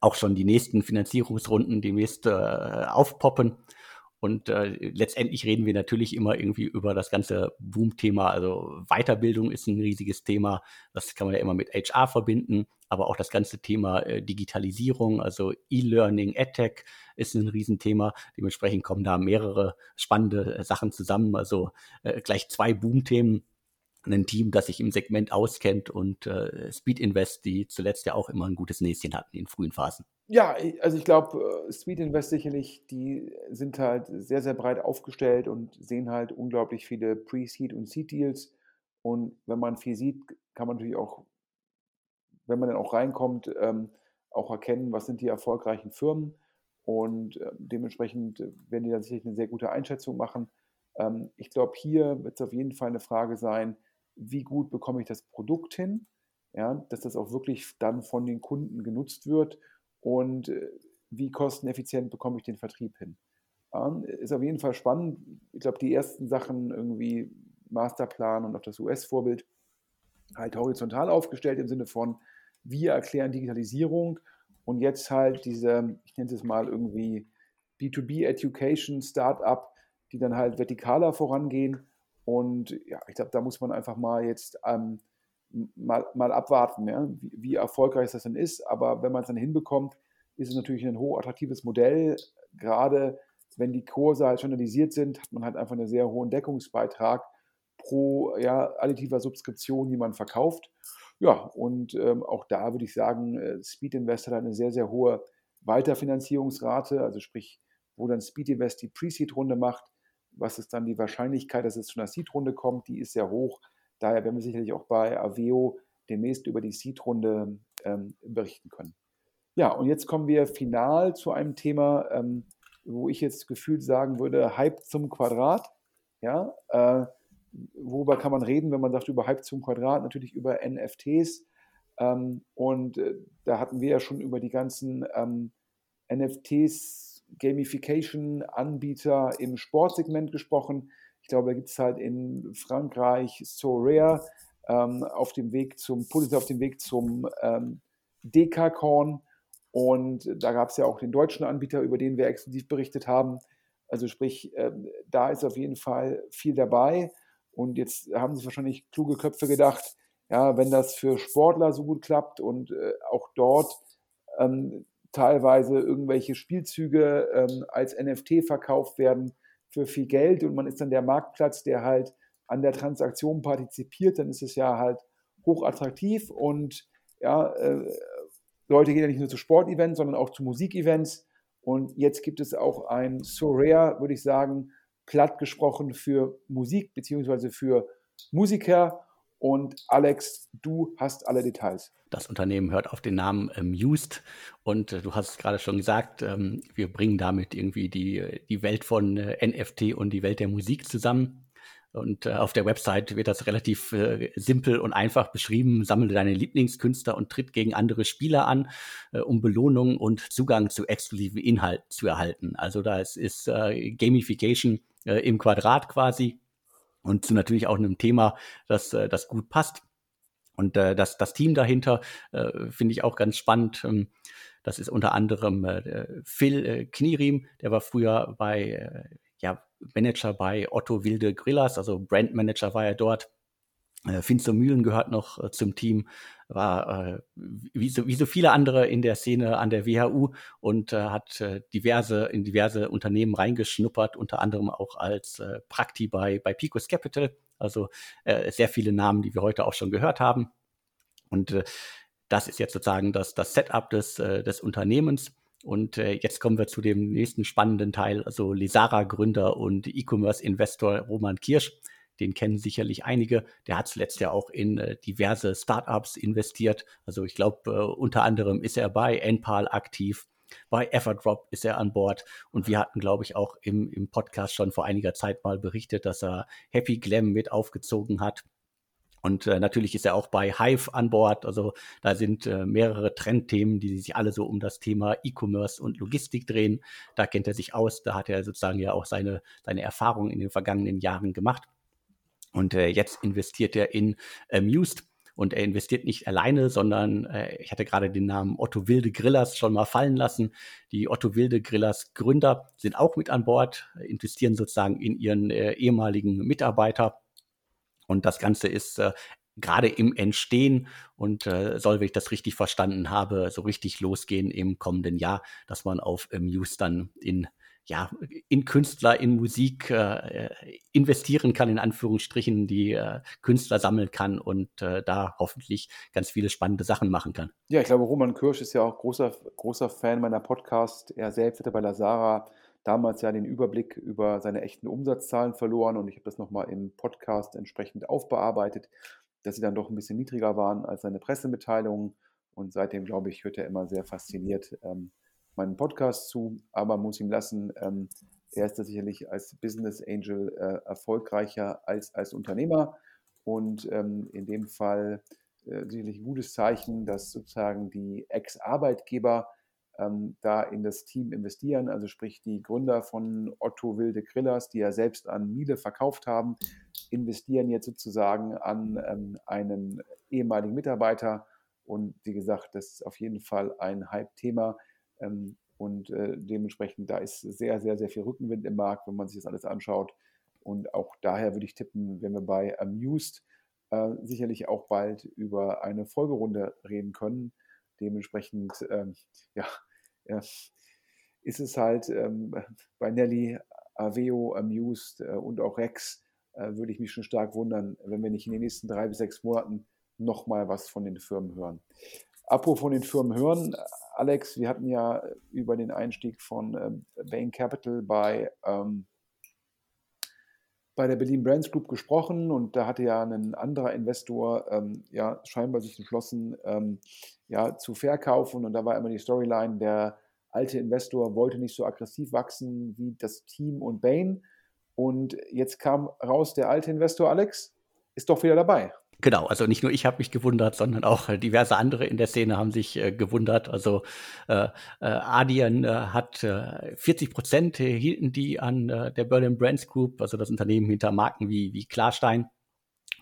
auch schon die nächsten Finanzierungsrunden demnächst äh, aufpoppen. Und äh, letztendlich reden wir natürlich immer irgendwie über das ganze Boom-Thema. Also Weiterbildung ist ein riesiges Thema. Das kann man ja immer mit HR verbinden. Aber auch das ganze Thema äh, Digitalisierung, also E-Learning, EdTech ist ein Riesenthema. Dementsprechend kommen da mehrere spannende äh, Sachen zusammen. Also äh, gleich zwei Boom-Themen ein Team, das sich im Segment auskennt und äh, Speed Invest, die zuletzt ja auch immer ein gutes Näschen hatten in frühen Phasen. Ja, also ich glaube, äh, Speed Invest sicherlich, die sind halt sehr, sehr breit aufgestellt und sehen halt unglaublich viele Pre-Seed und Seed-Deals. Und wenn man viel sieht, kann man natürlich auch, wenn man dann auch reinkommt, ähm, auch erkennen, was sind die erfolgreichen Firmen. Und äh, dementsprechend werden die da sicherlich eine sehr gute Einschätzung machen. Ähm, ich glaube, hier wird es auf jeden Fall eine Frage sein, wie gut bekomme ich das Produkt hin, ja, dass das auch wirklich dann von den Kunden genutzt wird und äh, wie kosteneffizient bekomme ich den Vertrieb hin. Ja, ist auf jeden Fall spannend. Ich glaube, die ersten Sachen irgendwie Masterplan und auch das US-Vorbild halt horizontal aufgestellt im Sinne von, wir erklären Digitalisierung und jetzt halt diese, ich nenne es mal irgendwie B2B Education Startup, die dann halt vertikaler vorangehen und ja, ich glaube, da muss man einfach mal jetzt ähm, mal, mal abwarten, ja, wie, wie, erfolgreich das denn ist. Aber wenn man es dann hinbekommt, ist es natürlich ein hochattraktives Modell. Gerade wenn die Kurse halt standardisiert sind, hat man halt einfach einen sehr hohen Deckungsbeitrag pro ja, additiver Subskription, die man verkauft. Ja, und ähm, auch da würde ich sagen, äh, Speed Invest hat eine sehr, sehr hohe Weiterfinanzierungsrate, also sprich, wo dann Speed Invest die Pre-Seed-Runde macht, was ist dann die Wahrscheinlichkeit, dass es zu einer Seed-Runde kommt? Die ist sehr hoch. Daher werden wir sicherlich auch bei Aveo demnächst über die Seed-Runde ähm, berichten können. Ja, und jetzt kommen wir final zu einem Thema, ähm, wo ich jetzt gefühlt sagen würde, Hype zum Quadrat. Ja, äh, worüber kann man reden, wenn man sagt über Hype zum Quadrat? Natürlich über NFTs. Ähm, und äh, da hatten wir ja schon über die ganzen ähm, NFTs, Gamification-Anbieter im Sportsegment gesprochen. Glaube, da gibt es halt in Frankreich Sorare ähm, auf dem Weg zum, auf dem Weg zum ähm, Dekakorn. Und da gab es ja auch den deutschen Anbieter, über den wir exklusiv berichtet haben. Also sprich, äh, da ist auf jeden Fall viel dabei. Und jetzt haben sich wahrscheinlich kluge Köpfe gedacht, ja, wenn das für Sportler so gut klappt und äh, auch dort ähm, teilweise irgendwelche Spielzüge ähm, als NFT verkauft werden für viel Geld und man ist dann der Marktplatz, der halt an der Transaktion partizipiert, dann ist es ja halt hochattraktiv und ja, äh, Leute gehen ja nicht nur zu Sportevents, sondern auch zu Musikevents und jetzt gibt es auch ein Sorare, würde ich sagen, platt gesprochen für Musik beziehungsweise für Musiker. Und Alex, du hast alle Details. Das Unternehmen hört auf den Namen ähm, Used und äh, du hast gerade schon gesagt, ähm, wir bringen damit irgendwie die, die Welt von äh, NFT und die Welt der Musik zusammen. Und äh, auf der Website wird das relativ äh, simpel und einfach beschrieben. Sammle deine Lieblingskünstler und tritt gegen andere Spieler an, äh, um Belohnungen und Zugang zu exklusiven Inhalten zu erhalten. Also da ist, äh, Gamification im Quadrat quasi und zu natürlich auch einem Thema, das, äh, das gut passt. Und äh, das, das Team dahinter äh, finde ich auch ganz spannend. Ähm, das ist unter anderem äh, Phil äh, Knierim, der war früher bei äh, ja, Manager bei Otto Wilde Grillas, also Brandmanager war er dort. Äh, Finster Mühlen gehört noch äh, zum Team, war äh, wie, so, wie so viele andere in der Szene an der WHU und äh, hat äh, diverse in diverse Unternehmen reingeschnuppert, unter anderem auch als äh, Prakti bei, bei Picos Capital. Also äh, sehr viele Namen, die wir heute auch schon gehört haben. Und äh, das ist jetzt sozusagen das, das Setup des, äh, des Unternehmens. Und äh, jetzt kommen wir zu dem nächsten spannenden Teil, also Lesara-Gründer und E-Commerce-Investor Roman Kirsch. Den kennen sicherlich einige. Der hat zuletzt ja auch in äh, diverse Startups investiert. Also ich glaube, äh, unter anderem ist er bei Enpal aktiv. Bei Everdrop ist er an Bord und wir hatten, glaube ich, auch im, im Podcast schon vor einiger Zeit mal berichtet, dass er Happy Glam mit aufgezogen hat. Und äh, natürlich ist er auch bei Hive an Bord. Also da sind äh, mehrere Trendthemen, die sich alle so um das Thema E-Commerce und Logistik drehen. Da kennt er sich aus. Da hat er sozusagen ja auch seine, seine Erfahrungen in den vergangenen Jahren gemacht. Und äh, jetzt investiert er in Amused. Und er investiert nicht alleine, sondern äh, ich hatte gerade den Namen Otto Wilde Grillers schon mal fallen lassen. Die Otto Wilde Grillers Gründer sind auch mit an Bord, investieren sozusagen in ihren äh, ehemaligen Mitarbeiter und das Ganze ist äh, gerade im Entstehen und äh, soll, wenn ich das richtig verstanden habe, so richtig losgehen im kommenden Jahr, dass man auf Muse dann in ja, in Künstler, in Musik äh, investieren kann, in Anführungsstrichen, die äh, Künstler sammeln kann und äh, da hoffentlich ganz viele spannende Sachen machen kann. Ja, ich glaube, Roman Kirsch ist ja auch großer, großer Fan meiner Podcast. Er selbst hatte bei Lazara damals ja den Überblick über seine echten Umsatzzahlen verloren und ich habe das nochmal im Podcast entsprechend aufbearbeitet, dass sie dann doch ein bisschen niedriger waren als seine Pressemitteilungen und seitdem, glaube ich, hört er immer sehr fasziniert ähm, meinen Podcast zu, aber muss ihm lassen, ähm, er ist da sicherlich als Business Angel äh, erfolgreicher als als Unternehmer und ähm, in dem Fall äh, sicherlich ein gutes Zeichen, dass sozusagen die Ex-Arbeitgeber ähm, da in das Team investieren. Also sprich die Gründer von Otto Wilde Grillers, die ja selbst an Miele verkauft haben, investieren jetzt sozusagen an ähm, einen ehemaligen Mitarbeiter. Und wie gesagt, das ist auf jeden Fall ein Hype-Thema. Ähm, und äh, dementsprechend, da ist sehr, sehr, sehr viel Rückenwind im Markt, wenn man sich das alles anschaut. Und auch daher würde ich tippen, wenn wir bei Amused äh, sicherlich auch bald über eine Folgerunde reden können. Dementsprechend, ähm, ja, ja, ist es halt ähm, bei Nelly, Aveo, Amused äh, und auch Rex, äh, würde ich mich schon stark wundern, wenn wir nicht in den nächsten drei bis sechs Monaten nochmal was von den Firmen hören. Apropos von den Firmen hören, Alex, wir hatten ja über den Einstieg von äh, Bain Capital bei ähm, bei der Berlin Brands Group gesprochen und da hatte ja ein anderer Investor ähm, ja scheinbar sich entschlossen, ähm, ja, zu verkaufen und da war immer die Storyline, der alte Investor wollte nicht so aggressiv wachsen wie das Team und Bain und jetzt kam raus, der alte Investor Alex ist doch wieder dabei. Genau, also nicht nur ich habe mich gewundert, sondern auch äh, diverse andere in der Szene haben sich äh, gewundert. Also äh, äh, Adyen äh, hat äh, 40 Prozent hielten die an der Berlin Brands Group, also das Unternehmen hinter Marken wie, wie Klarstein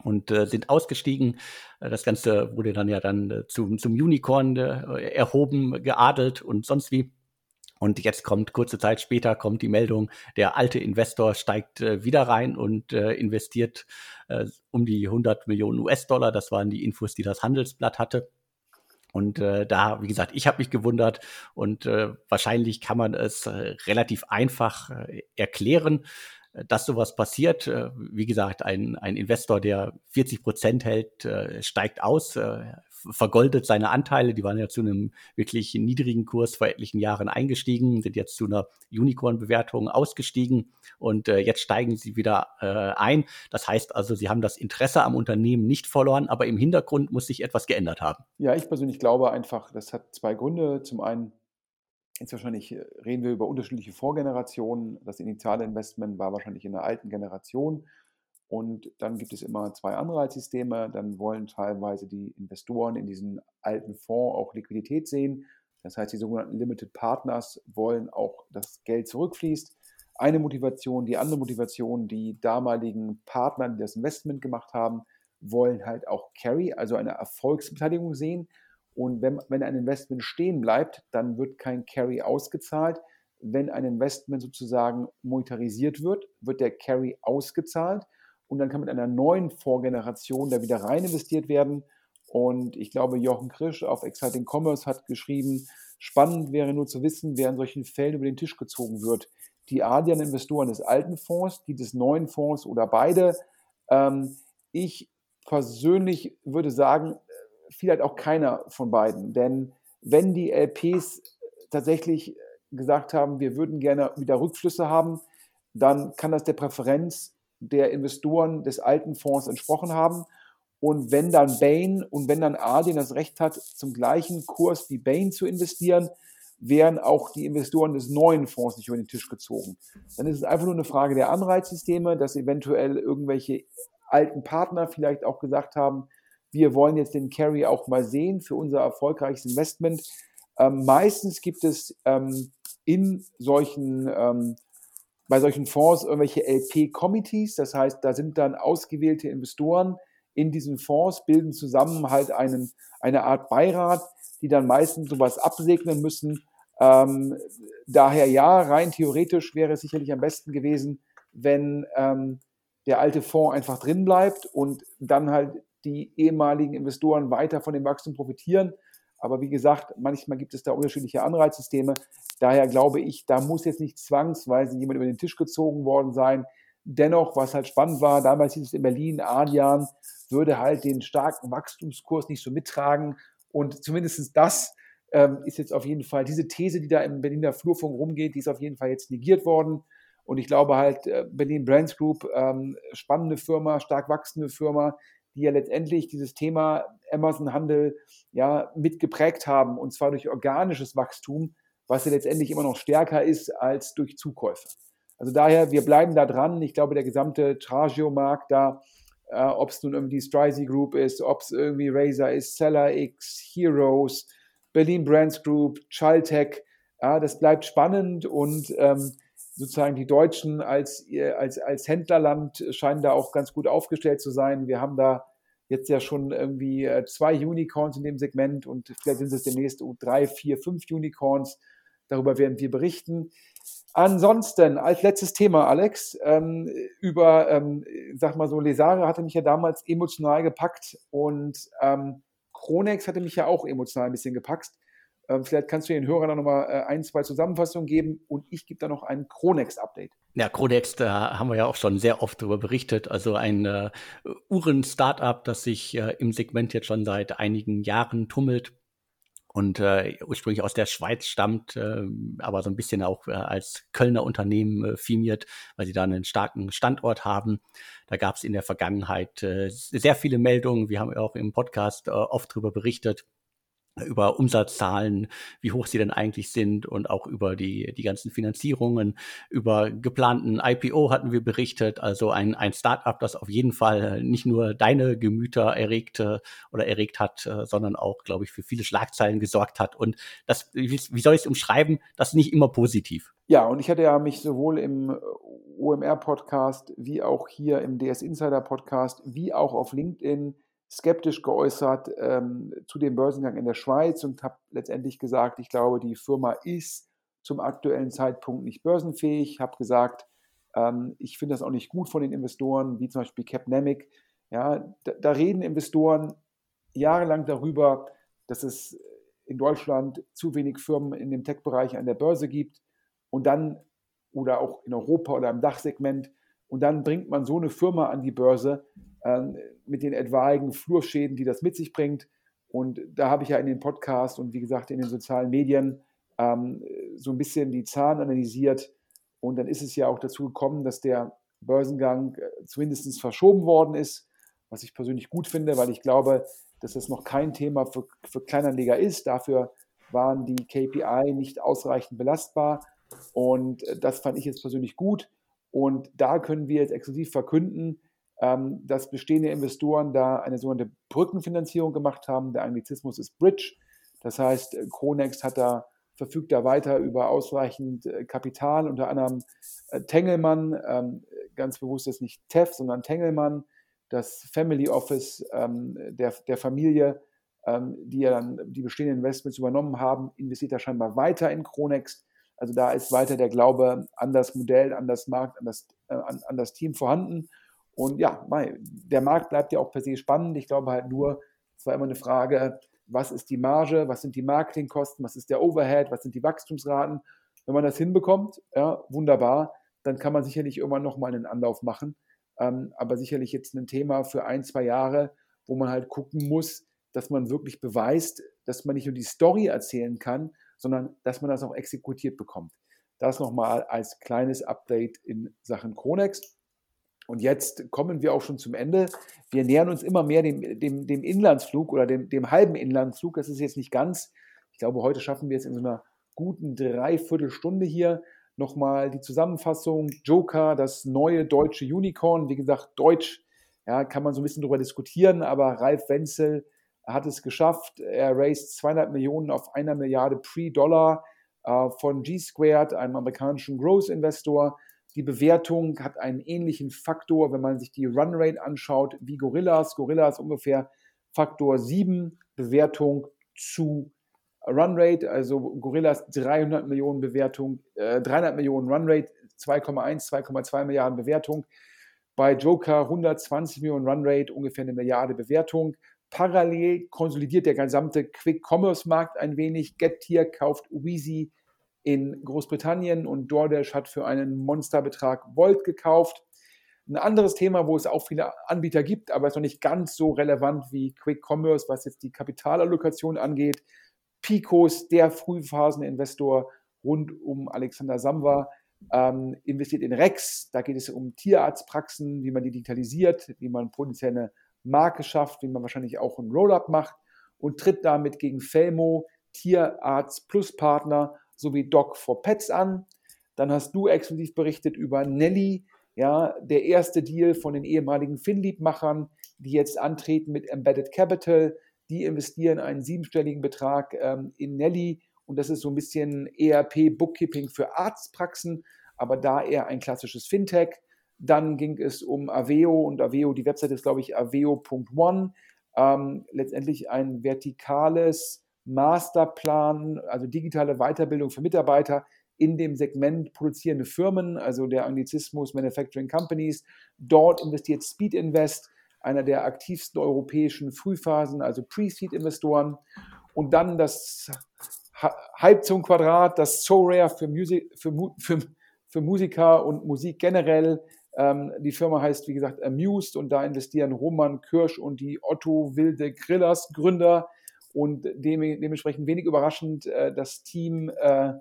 und äh, sind ausgestiegen. Das Ganze wurde dann ja dann äh, zum, zum Unicorn äh, erhoben, geadelt und sonst wie. Und jetzt kommt kurze Zeit später kommt die Meldung, der alte Investor steigt äh, wieder rein und äh, investiert äh, um die 100 Millionen US-Dollar. Das waren die Infos, die das Handelsblatt hatte. Und äh, da, wie gesagt, ich habe mich gewundert und äh, wahrscheinlich kann man es äh, relativ einfach äh, erklären, äh, dass sowas passiert. Äh, wie gesagt, ein, ein Investor, der 40 Prozent hält, äh, steigt aus, äh, vergoldet seine Anteile. Die waren ja zu einem wirklich niedrigen Kurs vor etlichen Jahren eingestiegen, sind jetzt zu einer Unicorn-Bewertung ausgestiegen und äh, jetzt steigen sie wieder äh, ein. Das heißt also, sie haben das Interesse am Unternehmen nicht verloren, aber im Hintergrund muss sich etwas geändert haben. Ja, ich persönlich glaube einfach, das hat zwei Gründe. Zum einen Jetzt wahrscheinlich äh, reden wir über unterschiedliche Vorgenerationen. Das initiale Investment war wahrscheinlich in der alten Generation. Und dann gibt es immer zwei Anreizsysteme. Dann wollen teilweise die Investoren in diesen alten Fonds auch Liquidität sehen. Das heißt, die sogenannten Limited Partners wollen auch, dass Geld zurückfließt. Eine Motivation, die andere Motivation, die damaligen Partner, die das Investment gemacht haben, wollen halt auch Carry, also eine Erfolgsbeteiligung sehen. Und wenn, wenn ein Investment stehen bleibt, dann wird kein Carry ausgezahlt. Wenn ein Investment sozusagen monetarisiert wird, wird der Carry ausgezahlt und dann kann mit einer neuen Vorgeneration da wieder rein investiert werden. Und ich glaube, Jochen Krisch auf Exciting Commerce hat geschrieben, spannend wäre nur zu wissen, wer in solchen Fällen über den Tisch gezogen wird. Die Adian-Investoren des alten Fonds, die des neuen Fonds oder beide. Ähm, ich persönlich würde sagen, vielleicht auch keiner von beiden. Denn wenn die LPs tatsächlich gesagt haben, wir würden gerne wieder Rückflüsse haben, dann kann das der Präferenz der Investoren des alten Fonds entsprochen haben. Und wenn dann Bain und wenn dann Adyen das Recht hat, zum gleichen Kurs wie Bain zu investieren, wären auch die Investoren des neuen Fonds nicht über den Tisch gezogen. Dann ist es einfach nur eine Frage der Anreizsysteme, dass eventuell irgendwelche alten Partner vielleicht auch gesagt haben, wir wollen jetzt den Carry auch mal sehen für unser erfolgreiches Investment. Ähm, meistens gibt es ähm, in solchen ähm, bei solchen Fonds irgendwelche LP-Committees, das heißt, da sind dann ausgewählte Investoren in diesen Fonds, bilden zusammen halt einen, eine Art Beirat, die dann meistens sowas absegnen müssen. Ähm, daher ja, rein theoretisch wäre es sicherlich am besten gewesen, wenn ähm, der alte Fonds einfach drin bleibt und dann halt die ehemaligen Investoren weiter von dem Wachstum profitieren. Aber wie gesagt, manchmal gibt es da unterschiedliche Anreizsysteme. Daher glaube ich, da muss jetzt nicht zwangsweise jemand über den Tisch gezogen worden sein. Dennoch, was halt spannend war, damals hieß es in Berlin, Adrian würde halt den starken Wachstumskurs nicht so mittragen. Und zumindest das ähm, ist jetzt auf jeden Fall, diese These, die da im Berliner Flurfunk rumgeht, die ist auf jeden Fall jetzt negiert worden. Und ich glaube halt, äh, Berlin Brands Group, ähm, spannende Firma, stark wachsende Firma, die ja letztendlich dieses Thema Amazon-Handel ja mitgeprägt haben und zwar durch organisches Wachstum, was ja letztendlich immer noch stärker ist als durch Zukäufe. Also daher, wir bleiben da dran. Ich glaube, der gesamte Tragio-Markt da, äh, ob es nun irgendwie Strizy Group ist, ob es irgendwie Razer ist, Seller X, Heroes, Berlin Brands Group, Chaltech, ja, das bleibt spannend und ähm, sozusagen die Deutschen als, als, als Händlerland scheinen da auch ganz gut aufgestellt zu sein. Wir haben da jetzt ja schon irgendwie äh, zwei Unicorns in dem Segment und vielleicht sind es demnächst drei, vier, fünf Unicorns. Darüber werden wir berichten. Ansonsten, als letztes Thema, Alex, ähm, über, ähm, sag mal so, Lesare hatte mich ja damals emotional gepackt und ähm, Kronex hatte mich ja auch emotional ein bisschen gepackt. Ähm, vielleicht kannst du den Hörern da nochmal äh, ein, zwei Zusammenfassungen geben und ich gebe da noch ein Chronex-Update. Ja, Chronex, da haben wir ja auch schon sehr oft darüber berichtet. Also ein äh, Uhren-Startup, das sich äh, im Segment jetzt schon seit einigen Jahren tummelt und äh, ursprünglich aus der Schweiz stammt, äh, aber so ein bisschen auch äh, als Kölner Unternehmen äh, firmiert, weil sie da einen starken Standort haben. Da gab es in der Vergangenheit äh, sehr viele Meldungen. Wir haben auch im Podcast äh, oft darüber berichtet über Umsatzzahlen, wie hoch sie denn eigentlich sind und auch über die, die ganzen Finanzierungen, über geplanten IPO hatten wir berichtet. Also ein, ein Startup, das auf jeden Fall nicht nur deine Gemüter erregte oder erregt hat, äh, sondern auch, glaube ich, für viele Schlagzeilen gesorgt hat. Und das, wie soll ich es umschreiben? Das ist nicht immer positiv. Ja, und ich hatte ja mich sowohl im OMR-Podcast wie auch hier im DS Insider-Podcast wie auch auf LinkedIn skeptisch geäußert ähm, zu dem Börsengang in der Schweiz und habe letztendlich gesagt, ich glaube, die Firma ist zum aktuellen Zeitpunkt nicht börsenfähig. Habe gesagt, ähm, ich finde das auch nicht gut von den Investoren, wie zum Beispiel Capnemic. Ja, da, da reden Investoren jahrelang darüber, dass es in Deutschland zu wenig Firmen in dem Tech-Bereich an der Börse gibt und dann oder auch in Europa oder im Dachsegment und dann bringt man so eine Firma an die Börse, mit den etwaigen Flurschäden, die das mit sich bringt. Und da habe ich ja in den Podcasts und wie gesagt in den sozialen Medien ähm, so ein bisschen die Zahlen analysiert. Und dann ist es ja auch dazu gekommen, dass der Börsengang äh, zumindest verschoben worden ist, was ich persönlich gut finde, weil ich glaube, dass das noch kein Thema für, für Kleinanleger ist. Dafür waren die KPI nicht ausreichend belastbar. Und äh, das fand ich jetzt persönlich gut. Und da können wir jetzt exklusiv verkünden, ähm, dass bestehende Investoren da eine sogenannte Brückenfinanzierung gemacht haben. Der Anglizismus ist Bridge. Das heißt, Kronex hat da verfügt da weiter über ausreichend äh, Kapital, unter anderem äh, Tengelmann, ähm, ganz bewusst ist nicht TEF, sondern Tengelmann, das Family Office ähm, der, der Familie, die ja dann die bestehenden Investments übernommen haben, investiert da scheinbar weiter in Kronex. Also da ist weiter der Glaube an das Modell, an das Markt, an das, äh, an, an das Team vorhanden. Und ja, der Markt bleibt ja auch per se spannend. Ich glaube halt nur, es war immer eine Frage, was ist die Marge, was sind die Marketingkosten, was ist der Overhead, was sind die Wachstumsraten. Wenn man das hinbekommt, ja, wunderbar, dann kann man sicherlich irgendwann nochmal einen Anlauf machen. Ähm, aber sicherlich jetzt ein Thema für ein, zwei Jahre, wo man halt gucken muss, dass man wirklich beweist, dass man nicht nur die Story erzählen kann, sondern dass man das auch exekutiert bekommt. Das nochmal als kleines Update in Sachen Kronex. Und jetzt kommen wir auch schon zum Ende. Wir nähern uns immer mehr dem, dem, dem Inlandsflug oder dem, dem halben Inlandsflug. Das ist jetzt nicht ganz. Ich glaube, heute schaffen wir es in so einer guten Dreiviertelstunde hier. Nochmal die Zusammenfassung. Joker, das neue deutsche Unicorn. Wie gesagt, Deutsch, ja, kann man so ein bisschen darüber diskutieren, aber Ralf Wenzel hat es geschafft. Er raised 200 Millionen auf einer Milliarde Pre-Dollar äh, von G-Squared, einem amerikanischen Growth-Investor. Die Bewertung hat einen ähnlichen Faktor, wenn man sich die Runrate anschaut, wie Gorillas. Gorillas ungefähr Faktor 7 Bewertung zu Runrate, also Gorillas 300 Millionen Bewertung, äh, 300 Millionen Runrate, 2,1, 2,2 Milliarden Bewertung. Bei Joker 120 Millionen Runrate, ungefähr eine Milliarde Bewertung. Parallel konsolidiert der gesamte Quick-Commerce-Markt ein wenig. Getir kauft Weezy in Großbritannien und DoorDash hat für einen Monsterbetrag Volt gekauft. Ein anderes Thema, wo es auch viele Anbieter gibt, aber es ist noch nicht ganz so relevant wie Quick Commerce, was jetzt die Kapitalallokation angeht. Picos, der Frühphaseninvestor rund um Alexander Samwa, ähm, investiert in Rex. Da geht es um Tierarztpraxen, wie man die digitalisiert, wie man potenzielle Marke schafft, wie man wahrscheinlich auch ein Roll-up macht und tritt damit gegen Felmo, Tierarzt Plus Partner sowie Doc for Pets an. Dann hast du exklusiv berichtet über Nelly, ja, der erste Deal von den ehemaligen Finlieb-Machern, die jetzt antreten mit Embedded Capital. Die investieren einen siebenstelligen Betrag ähm, in Nelly und das ist so ein bisschen ERP Bookkeeping für Arztpraxen, aber da eher ein klassisches Fintech. Dann ging es um Aveo und Aveo, die Website ist, glaube ich, aveo.one. Ähm, letztendlich ein vertikales Masterplan, also digitale Weiterbildung für Mitarbeiter in dem Segment produzierende Firmen, also der Anglizismus Manufacturing Companies. Dort investiert Speed Invest, einer der aktivsten europäischen Frühphasen, also Pre-Seed-Investoren. Und dann das Halb zum Quadrat, das So Rare für, Music, für, für, für Musiker und Musik generell. Ähm, die Firma heißt, wie gesagt, Amused und da investieren Roman Kirsch und die Otto Wilde Grillers Gründer und dementsprechend wenig überraschend äh, das Team, äh,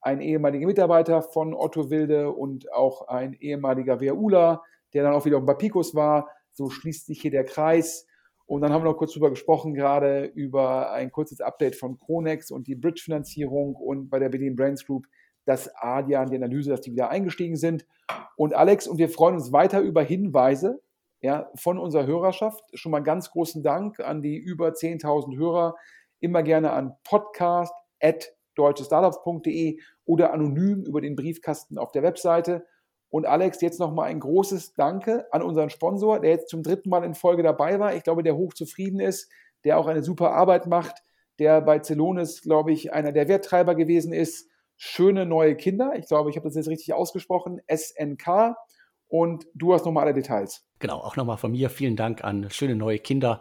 ein ehemaliger Mitarbeiter von Otto Wilde und auch ein ehemaliger WUler, der dann auch wieder bei Picos war. So schließt sich hier der Kreis. Und dann haben wir noch kurz drüber gesprochen, gerade über ein kurzes Update von Kronex und die Bridge-Finanzierung und bei der Berlin Brands Group das Adian, die Analyse, dass die wieder eingestiegen sind. Und Alex, und wir freuen uns weiter über Hinweise ja, von unserer Hörerschaft. Schon mal ganz großen Dank an die über 10.000 Hörer. Immer gerne an podcast.deutschestartups.de oder anonym über den Briefkasten auf der Webseite. Und Alex, jetzt nochmal ein großes Danke an unseren Sponsor, der jetzt zum dritten Mal in Folge dabei war. Ich glaube, der hochzufrieden ist, der auch eine super Arbeit macht, der bei Celonis, glaube ich, einer der Werttreiber gewesen ist. Schöne neue Kinder. Ich glaube, ich habe das jetzt richtig ausgesprochen. SNK. Und du hast nochmal alle Details. Genau, auch nochmal von mir vielen Dank an schöne neue Kinder.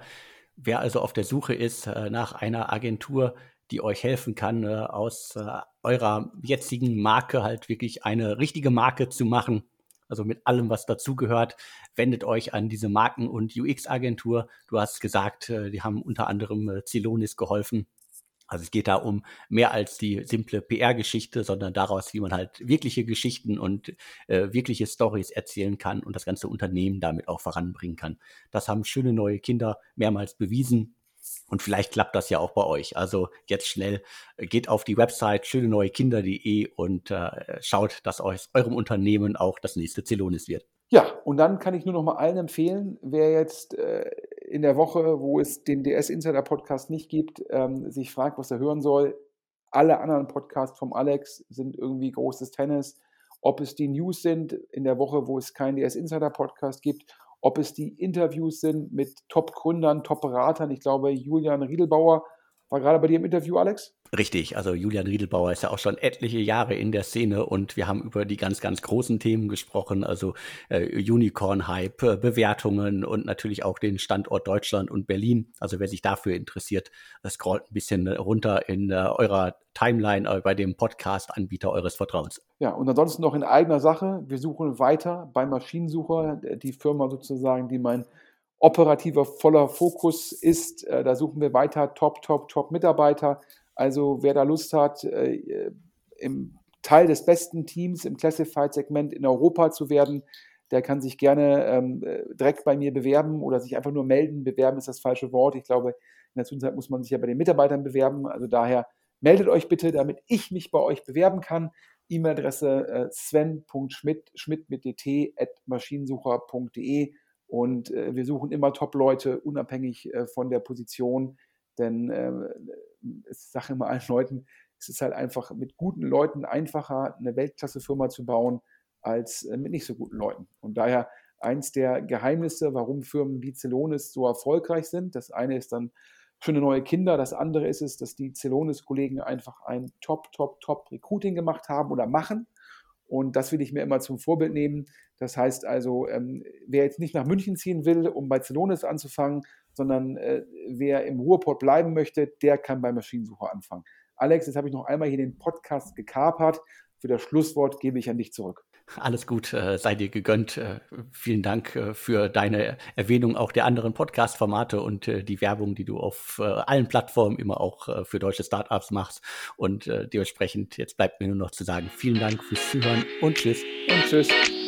Wer also auf der Suche ist äh, nach einer Agentur, die euch helfen kann, äh, aus äh, eurer jetzigen Marke halt wirklich eine richtige Marke zu machen. Also mit allem, was dazugehört, wendet euch an diese Marken- und UX-Agentur. Du hast gesagt, äh, die haben unter anderem äh, Celonis geholfen. Also es geht da um mehr als die simple PR-Geschichte, sondern daraus, wie man halt wirkliche Geschichten und äh, wirkliche Stories erzählen kann und das ganze Unternehmen damit auch voranbringen kann. Das haben schöne neue Kinder mehrmals bewiesen. Und vielleicht klappt das ja auch bei euch. Also jetzt schnell äh, geht auf die Website schöne und äh, schaut, dass aus eurem Unternehmen auch das nächste Zelonis wird. Ja, und dann kann ich nur noch mal allen empfehlen, wer jetzt äh, in der Woche, wo es den DS Insider Podcast nicht gibt, ähm, sich fragt, was er hören soll. Alle anderen Podcasts vom Alex sind irgendwie großes Tennis. Ob es die News sind in der Woche, wo es keinen DS Insider Podcast gibt ob es die Interviews sind mit Top-Gründern, Top-Beratern. Ich glaube, Julian Riedelbauer war gerade bei dir im Interview, Alex? Richtig, also Julian Riedelbauer ist ja auch schon etliche Jahre in der Szene und wir haben über die ganz, ganz großen Themen gesprochen, also äh, Unicorn-Hype, äh, Bewertungen und natürlich auch den Standort Deutschland und Berlin. Also wer sich dafür interessiert, äh, scrollt ein bisschen runter in äh, eurer Timeline äh, bei dem Podcast-Anbieter eures Vertrauens. Ja, und ansonsten noch in eigener Sache. Wir suchen weiter bei Maschinensucher, die Firma sozusagen, die mein operativer voller Fokus ist. Äh, da suchen wir weiter Top, Top, Top Mitarbeiter also wer da Lust hat, äh, im Teil des besten Teams im Classified-Segment in Europa zu werden, der kann sich gerne ähm, äh, direkt bei mir bewerben oder sich einfach nur melden. Bewerben ist das falsche Wort. Ich glaube, in der Zwischenzeit muss man sich ja bei den Mitarbeitern bewerben. Also daher meldet euch bitte, damit ich mich bei euch bewerben kann. E-Mail-Adresse äh, sven.schmidt, schmidt mit dt at maschinensucher.de und äh, wir suchen immer Top-Leute, unabhängig äh, von der Position, denn äh, ich sage immer allen Leuten, es ist halt einfach mit guten Leuten einfacher, eine Weltklasse-Firma zu bauen, als äh, mit nicht so guten Leuten. Und daher eins der Geheimnisse, warum Firmen wie Celonis so erfolgreich sind. Das eine ist dann schöne neue Kinder. Das andere ist es, dass die Celonis-Kollegen einfach ein Top, Top, Top Recruiting gemacht haben oder machen. Und das will ich mir immer zum Vorbild nehmen. Das heißt also, ähm, wer jetzt nicht nach München ziehen will, um bei Celonis anzufangen, sondern äh, wer im Ruhrport bleiben möchte, der kann bei Maschinensucher anfangen. Alex, jetzt habe ich noch einmal hier den Podcast gekapert. Für das Schlusswort gebe ich an dich zurück. Alles gut, äh, sei dir gegönnt. Äh, vielen Dank äh, für deine Erwähnung auch der anderen Podcast-Formate und äh, die Werbung, die du auf äh, allen Plattformen immer auch äh, für deutsche Startups machst. Und dementsprechend, jetzt bleibt mir nur noch zu sagen, vielen Dank fürs Zuhören und tschüss. Und tschüss.